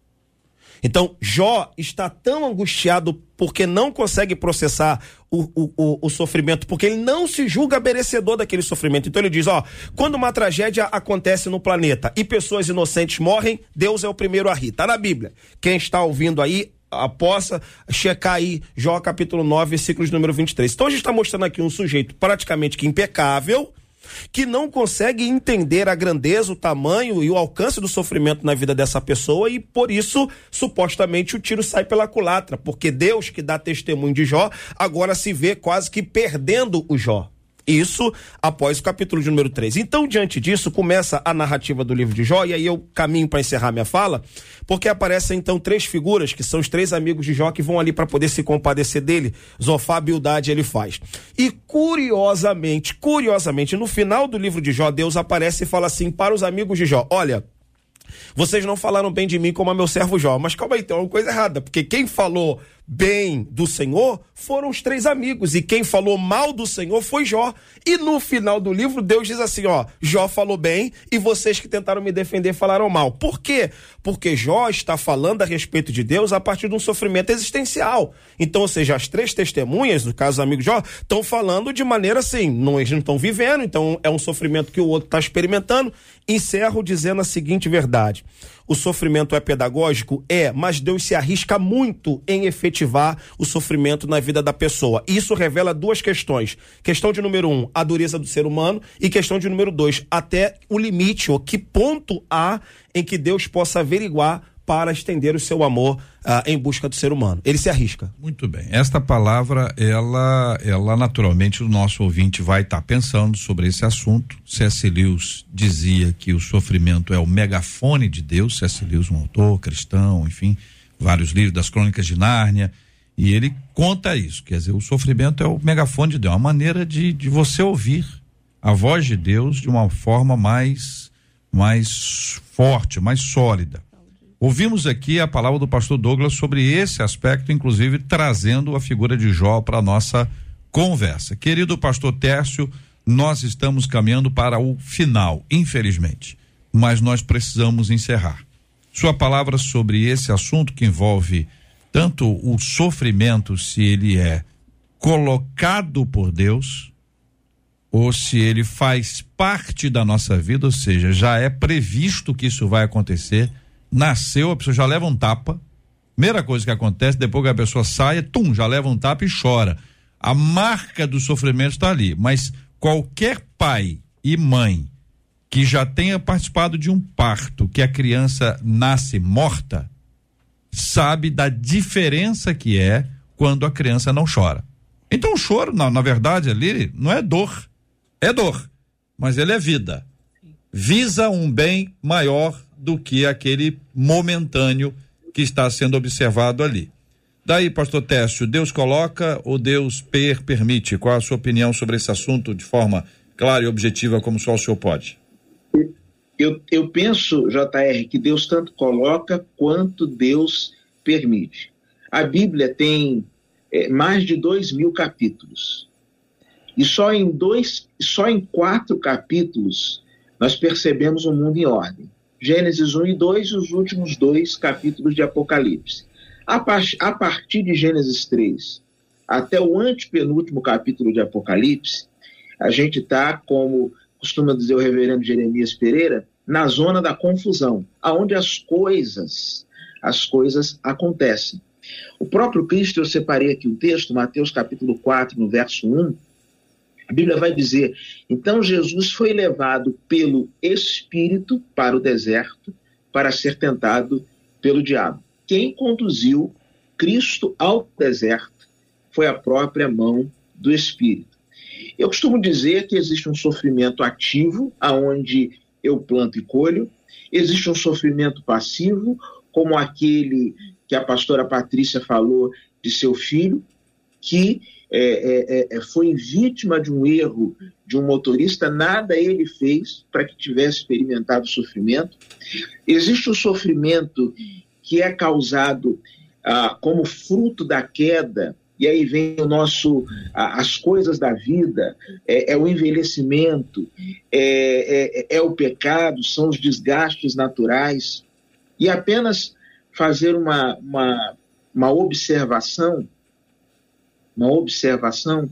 Então, Jó está tão angustiado porque não consegue processar o, o, o, sofrimento, porque ele não se julga merecedor daquele sofrimento. Então ele diz: ó, quando uma tragédia acontece no planeta e pessoas inocentes morrem, Deus é o primeiro a rir. Tá na Bíblia. Quem está ouvindo aí, possa checar aí Jó capítulo 9, versículos número 23. Então a gente está mostrando aqui um sujeito praticamente que impecável, que não consegue entender a grandeza, o tamanho e o alcance do sofrimento na vida dessa pessoa e por isso, supostamente, o tiro sai pela culatra, porque Deus que dá testemunho de Jó agora se vê quase que perdendo o Jó. Isso após o capítulo de número 3. Então, diante disso, começa a narrativa do livro de Jó, e aí eu caminho para encerrar minha fala, porque aparecem então três figuras, que são os três amigos de Jó, que vão ali para poder se compadecer dele. Zofá, Bildade, ele faz. E curiosamente, curiosamente, no final do livro de Jó, Deus aparece e fala assim para os amigos de Jó: Olha, vocês não falaram bem de mim como a meu servo Jó, mas calma aí, tem uma coisa errada, porque quem falou bem do Senhor foram os três amigos. E quem falou mal do Senhor foi Jó. E no final do livro, Deus diz assim: ó, Jó falou bem e vocês que tentaram me defender falaram mal. Por quê? Porque Jó está falando a respeito de Deus a partir de um sofrimento existencial. Então, ou seja, as três testemunhas, no caso do amigo Jó, estão falando de maneira assim, não, eles não estão vivendo, então é um sofrimento que o outro está experimentando. Encerro dizendo a seguinte verdade o sofrimento é pedagógico? É, mas Deus se arrisca muito em efetivar o sofrimento na vida da pessoa. Isso revela duas questões. Questão de número um, a dureza do ser humano, e questão de número dois, até o limite, ou que ponto há em que Deus possa averiguar para estender o seu amor ah, em busca do ser humano. Ele se arrisca. Muito bem. Esta palavra, ela, ela naturalmente o nosso ouvinte vai estar tá pensando sobre esse assunto. C.S. Lewis dizia que o sofrimento é o megafone de Deus. C.S. Lewis, um autor cristão, enfim, vários livros das Crônicas de Nárnia. E ele conta isso, quer dizer, o sofrimento é o megafone de Deus, é uma maneira de, de você ouvir a voz de Deus de uma forma mais mais forte, mais sólida. Ouvimos aqui a palavra do pastor Douglas sobre esse aspecto, inclusive trazendo a figura de Jó para nossa conversa. Querido pastor Tércio, nós estamos caminhando para o final, infelizmente, mas nós precisamos encerrar. Sua palavra sobre esse assunto que envolve tanto o sofrimento, se ele é colocado por Deus, ou se ele faz parte da nossa vida, ou seja, já é previsto que isso vai acontecer nasceu, a pessoa já leva um tapa. Primeira coisa que acontece, depois que a pessoa sai, tum, já leva um tapa e chora. A marca do sofrimento está ali. Mas qualquer pai e mãe que já tenha participado de um parto que a criança nasce morta, sabe da diferença que é quando a criança não chora. Então o choro, na, na verdade, ali não é dor, é dor, mas ele é vida. Visa um bem maior do que aquele momentâneo que está sendo observado ali. Daí, pastor Técio, Deus coloca ou Deus per permite? Qual a sua opinião sobre esse assunto de forma clara e objetiva como só o senhor pode? Eu, eu penso, JR, que Deus tanto coloca quanto Deus permite. A Bíblia tem é, mais de dois mil capítulos. E só em dois, só em quatro capítulos nós percebemos o mundo em ordem. Gênesis 1 e 2 e os últimos dois capítulos de Apocalipse. A, par a partir de Gênesis 3 até o antepenúltimo capítulo de Apocalipse, a gente está como costuma dizer o reverendo Jeremias Pereira, na zona da confusão, aonde as coisas, as coisas acontecem. O próprio Cristo, eu separei aqui o texto, Mateus capítulo 4, no verso 1, a Bíblia vai dizer: então Jesus foi levado pelo Espírito para o deserto para ser tentado pelo diabo. Quem conduziu Cristo ao deserto foi a própria mão do Espírito. Eu costumo dizer que existe um sofrimento ativo, aonde eu planto e colho, existe um sofrimento passivo, como aquele que a pastora Patrícia falou de seu filho, que é, é, é, foi vítima de um erro de um motorista, nada ele fez para que tivesse experimentado sofrimento. Existe o sofrimento que é causado ah, como fruto da queda, e aí vem o nosso ah, as coisas da vida, é, é o envelhecimento, é, é, é o pecado, são os desgastes naturais. E apenas fazer uma, uma, uma observação uma observação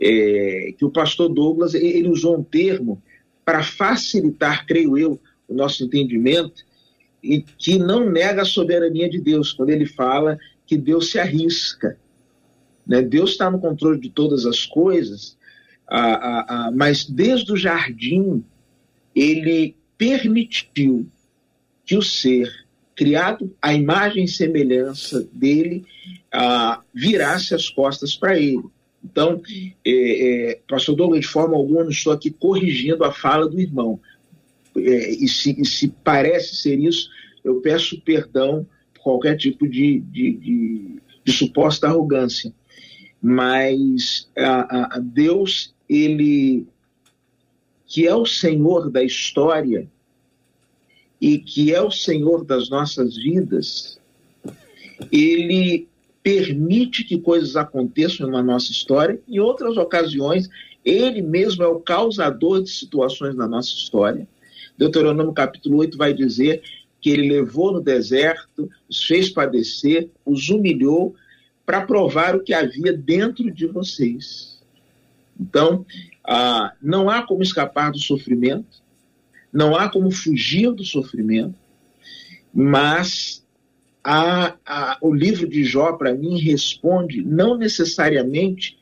é, que o pastor Douglas ele usou um termo para facilitar, creio eu, o nosso entendimento e que não nega a soberania de Deus quando ele fala que Deus se arrisca. Né? Deus está no controle de todas as coisas, mas desde o jardim ele permitiu que o ser criado à imagem e semelhança dele, ah, virasse as costas para ele. Então, é, é, pastor Douglas, de forma alguma, não estou aqui corrigindo a fala do irmão. É, e, se, e, se, parece ser isso, eu peço perdão por qualquer tipo de, de, de, de suposta arrogância. Mas a, a Deus, ele, que é o Senhor da história, e que é o Senhor das nossas vidas, ele permite que coisas aconteçam na nossa história. Em outras ocasiões, ele mesmo é o causador de situações na nossa história. Deuteronômio capítulo 8 vai dizer que ele levou no deserto, os fez padecer, os humilhou para provar o que havia dentro de vocês. Então, ah, não há como escapar do sofrimento, não há como fugir do sofrimento, mas a, a, o livro de Jó, para mim, responde não necessariamente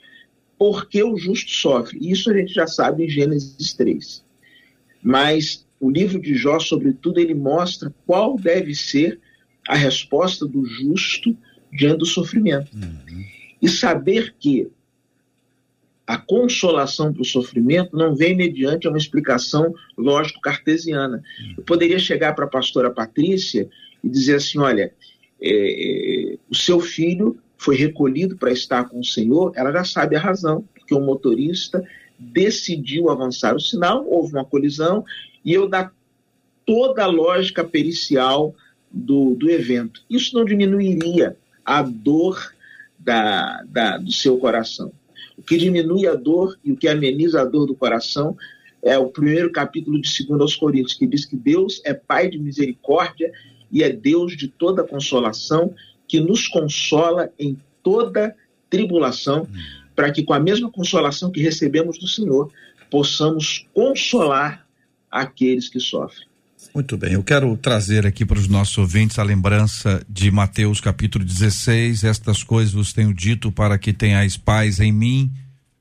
porque o justo sofre. Isso a gente já sabe em Gênesis 3. Mas o livro de Jó, sobretudo, ele mostra qual deve ser a resposta do justo diante do sofrimento. Uhum. E saber que a consolação para o sofrimento não vem mediante uma explicação lógico-cartesiana. Eu poderia chegar para a pastora Patrícia e dizer assim: olha, é, é, o seu filho foi recolhido para estar com o Senhor, ela já sabe a razão, porque o motorista decidiu avançar o sinal, houve uma colisão, e eu dar toda a lógica pericial do, do evento. Isso não diminuiria a dor da, da, do seu coração. O que diminui a dor e o que ameniza a dor do coração é o primeiro capítulo de 2 aos Coríntios, que diz que Deus é Pai de misericórdia e é Deus de toda consolação, que nos consola em toda tribulação, para que com a mesma consolação que recebemos do Senhor, possamos consolar aqueles que sofrem. Muito bem, eu quero trazer aqui para os nossos ouvintes a lembrança de Mateus capítulo 16. Estas coisas vos tenho dito para que tenhais paz em mim.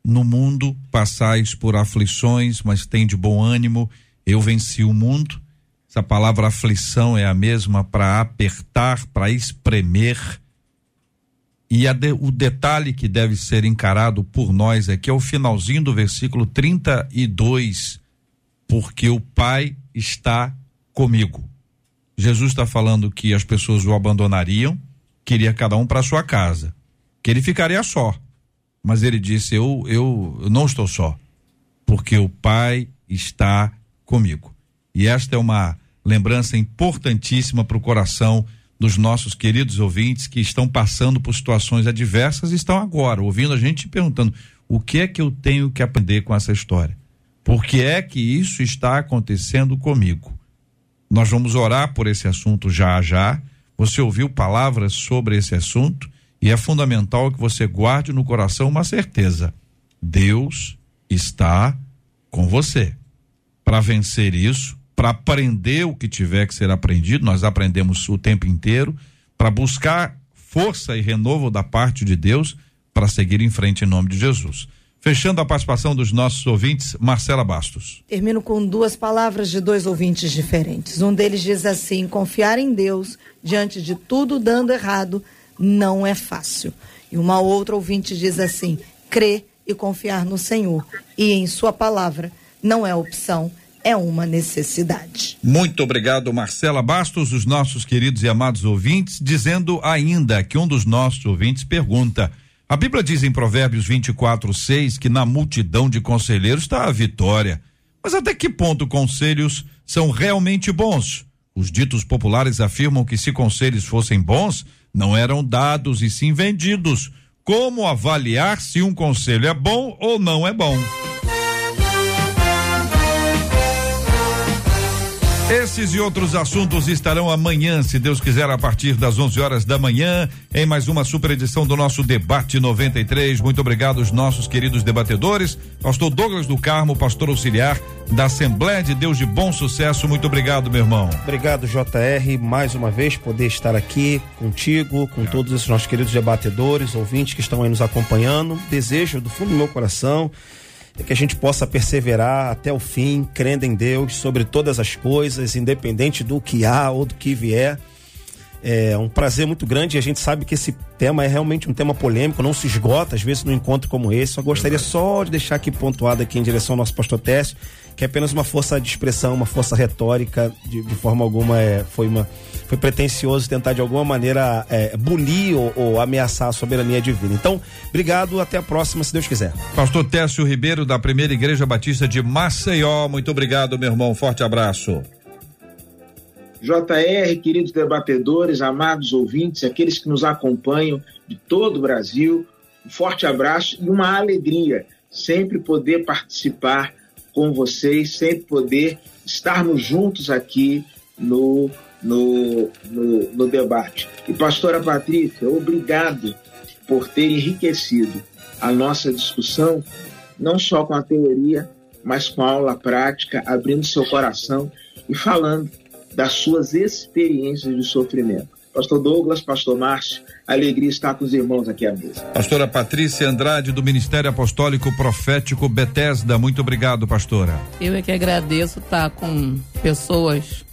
No mundo passais por aflições, mas tem de bom ânimo. Eu venci o mundo. Essa palavra aflição é a mesma para apertar, para espremer. E de, o detalhe que deve ser encarado por nós é que é o finalzinho do versículo 32, porque o Pai está comigo. Jesus está falando que as pessoas o abandonariam, queria cada um para sua casa, que ele ficaria só. Mas ele disse: eu, eu, eu não estou só, porque o Pai está comigo. E esta é uma lembrança importantíssima para o coração dos nossos queridos ouvintes que estão passando por situações adversas e estão agora ouvindo a gente perguntando: o que é que eu tenho que aprender com essa história? Por que é que isso está acontecendo comigo? Nós vamos orar por esse assunto já já. Você ouviu palavras sobre esse assunto e é fundamental que você guarde no coração uma certeza: Deus está com você. para vencer isso, para aprender o que tiver que ser aprendido, nós aprendemos o tempo inteiro, para buscar força e renovo da parte de Deus para seguir em frente em nome de Jesus. Fechando a participação dos nossos ouvintes, Marcela Bastos. Termino com duas palavras de dois ouvintes diferentes. Um deles diz assim: confiar em Deus diante de tudo dando errado não é fácil. E uma outra ouvinte diz assim: crer e confiar no Senhor e em Sua palavra não é opção, é uma necessidade. Muito obrigado, Marcela Bastos, os nossos queridos e amados ouvintes, dizendo ainda que um dos nossos ouvintes pergunta. A Bíblia diz em Provérbios 24, 6 que na multidão de conselheiros está a vitória. Mas até que ponto conselhos são realmente bons? Os ditos populares afirmam que se conselhos fossem bons, não eram dados e sim vendidos. Como avaliar se um conselho é bom ou não é bom? Esses e outros assuntos estarão amanhã, se Deus quiser, a partir das 11 horas da manhã, em mais uma super edição do nosso Debate 93. Muito obrigado aos nossos queridos debatedores, pastor Douglas do Carmo, pastor auxiliar da Assembleia de Deus de Bom Sucesso. Muito obrigado, meu irmão. Obrigado, JR, mais uma vez poder estar aqui contigo, com todos esses nossos queridos debatedores, ouvintes que estão aí nos acompanhando. Desejo do fundo do meu coração é que a gente possa perseverar até o fim, crendo em Deus sobre todas as coisas, independente do que há ou do que vier. É um prazer muito grande e a gente sabe que esse tema é realmente um tema polêmico, não se esgota, às vezes, num encontro como esse. Eu gostaria só de deixar aqui pontuado aqui em direção ao nosso pastor Técio, que é apenas uma força de expressão, uma força retórica, de, de forma alguma é, foi uma foi pretensioso tentar de alguma maneira é, bulir ou, ou, ameaçar a soberania divina. Então, obrigado, até a próxima, se Deus quiser. Pastor Técio Ribeiro, da Primeira Igreja Batista de Maceió, muito obrigado, meu irmão, forte abraço. JR, queridos debatedores, amados ouvintes, aqueles que nos acompanham de todo o Brasil, um forte abraço e uma alegria sempre poder participar com vocês, sempre poder estarmos juntos aqui no, no, no, no debate. E, pastora Patrícia, obrigado por ter enriquecido a nossa discussão, não só com a teoria, mas com a aula prática, abrindo seu coração e falando das suas experiências de sofrimento. Pastor Douglas, Pastor Márcio, alegria estar com os irmãos aqui à mesa. Pastora Patrícia Andrade, do Ministério Apostólico Profético Betesda, muito obrigado, pastora. Eu é que agradeço estar com pessoas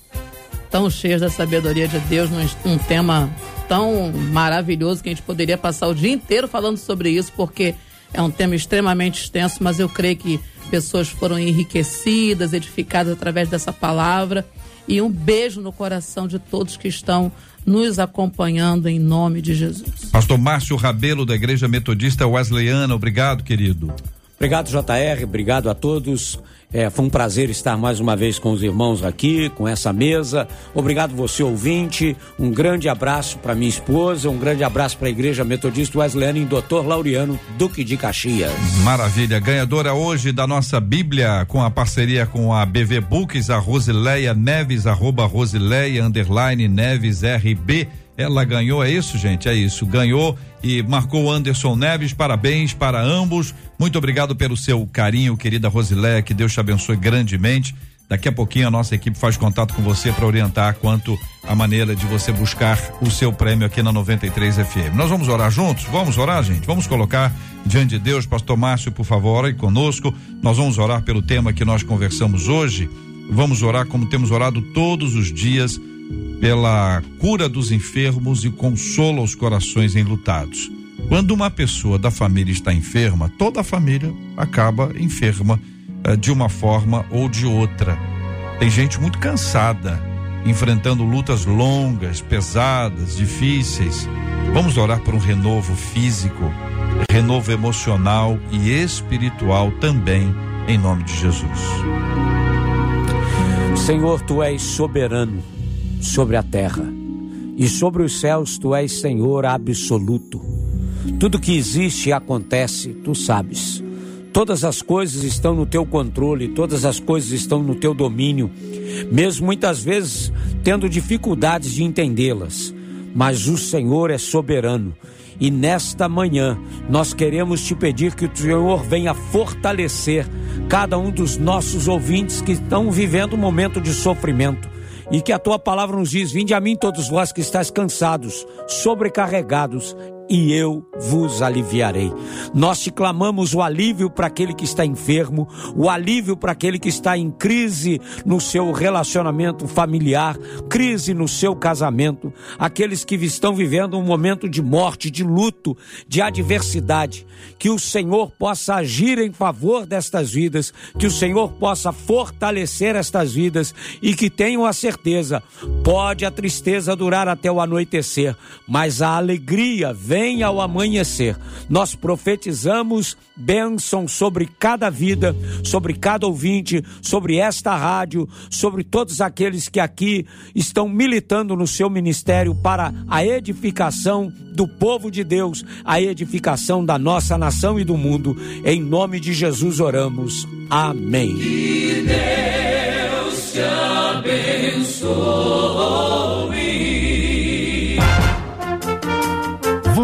tão cheias da sabedoria de Deus num um tema tão maravilhoso que a gente poderia passar o dia inteiro falando sobre isso, porque é um tema extremamente extenso, mas eu creio que pessoas foram enriquecidas, edificadas através dessa palavra e um beijo no coração de todos que estão nos acompanhando em nome de Jesus. Pastor Márcio Rabelo, da Igreja Metodista Wesleyana, obrigado, querido. Obrigado, JR, obrigado a todos. É, foi um prazer estar mais uma vez com os irmãos aqui, com essa mesa. Obrigado você ouvinte. Um grande abraço para minha esposa, um grande abraço para a Igreja Metodista Wesleyana em Doutor Laureano, Duque de Caxias. Maravilha. Ganhadora hoje da nossa Bíblia com a parceria com a BV Books, a Rosileia Neves, arroba Rosileia, underline Neves RB ela ganhou, é isso, gente? É isso. Ganhou e marcou Anderson Neves. Parabéns para ambos. Muito obrigado pelo seu carinho, querida Rosiléia. Que Deus te abençoe grandemente. Daqui a pouquinho a nossa equipe faz contato com você para orientar quanto a maneira de você buscar o seu prêmio aqui na 93 FM. Nós vamos orar juntos? Vamos orar, gente? Vamos colocar diante de Deus, pastor Márcio, por favor, ore conosco. Nós vamos orar pelo tema que nós conversamos hoje. Vamos orar como temos orado todos os dias pela cura dos enfermos e consola os corações enlutados. Quando uma pessoa da família está enferma, toda a família acaba enferma eh, de uma forma ou de outra. Tem gente muito cansada, enfrentando lutas longas, pesadas, difíceis. Vamos orar por um renovo físico, renovo emocional e espiritual também, em nome de Jesus. Senhor, tu és soberano sobre a terra. E sobre os céus tu és Senhor absoluto. Tudo que existe e acontece, tu sabes. Todas as coisas estão no teu controle, todas as coisas estão no teu domínio, mesmo muitas vezes tendo dificuldades de entendê-las. Mas o Senhor é soberano e nesta manhã nós queremos te pedir que o Senhor venha fortalecer cada um dos nossos ouvintes que estão vivendo um momento de sofrimento. E que a tua palavra nos diz: Vinde a mim, todos vós que estáis cansados, sobrecarregados, e eu vos aliviarei. Nós te clamamos o alívio para aquele que está enfermo, o alívio para aquele que está em crise no seu relacionamento familiar, crise no seu casamento, aqueles que estão vivendo um momento de morte, de luto, de adversidade. Que o Senhor possa agir em favor destas vidas, que o Senhor possa fortalecer estas vidas e que tenham a certeza: pode a tristeza durar até o anoitecer, mas a alegria vem vem ao amanhecer. Nós profetizamos bênção sobre cada vida, sobre cada ouvinte, sobre esta rádio, sobre todos aqueles que aqui estão militando no seu ministério para a edificação do povo de Deus, a edificação da nossa nação e do mundo. Em nome de Jesus oramos. Amém. Que Deus te abençoe.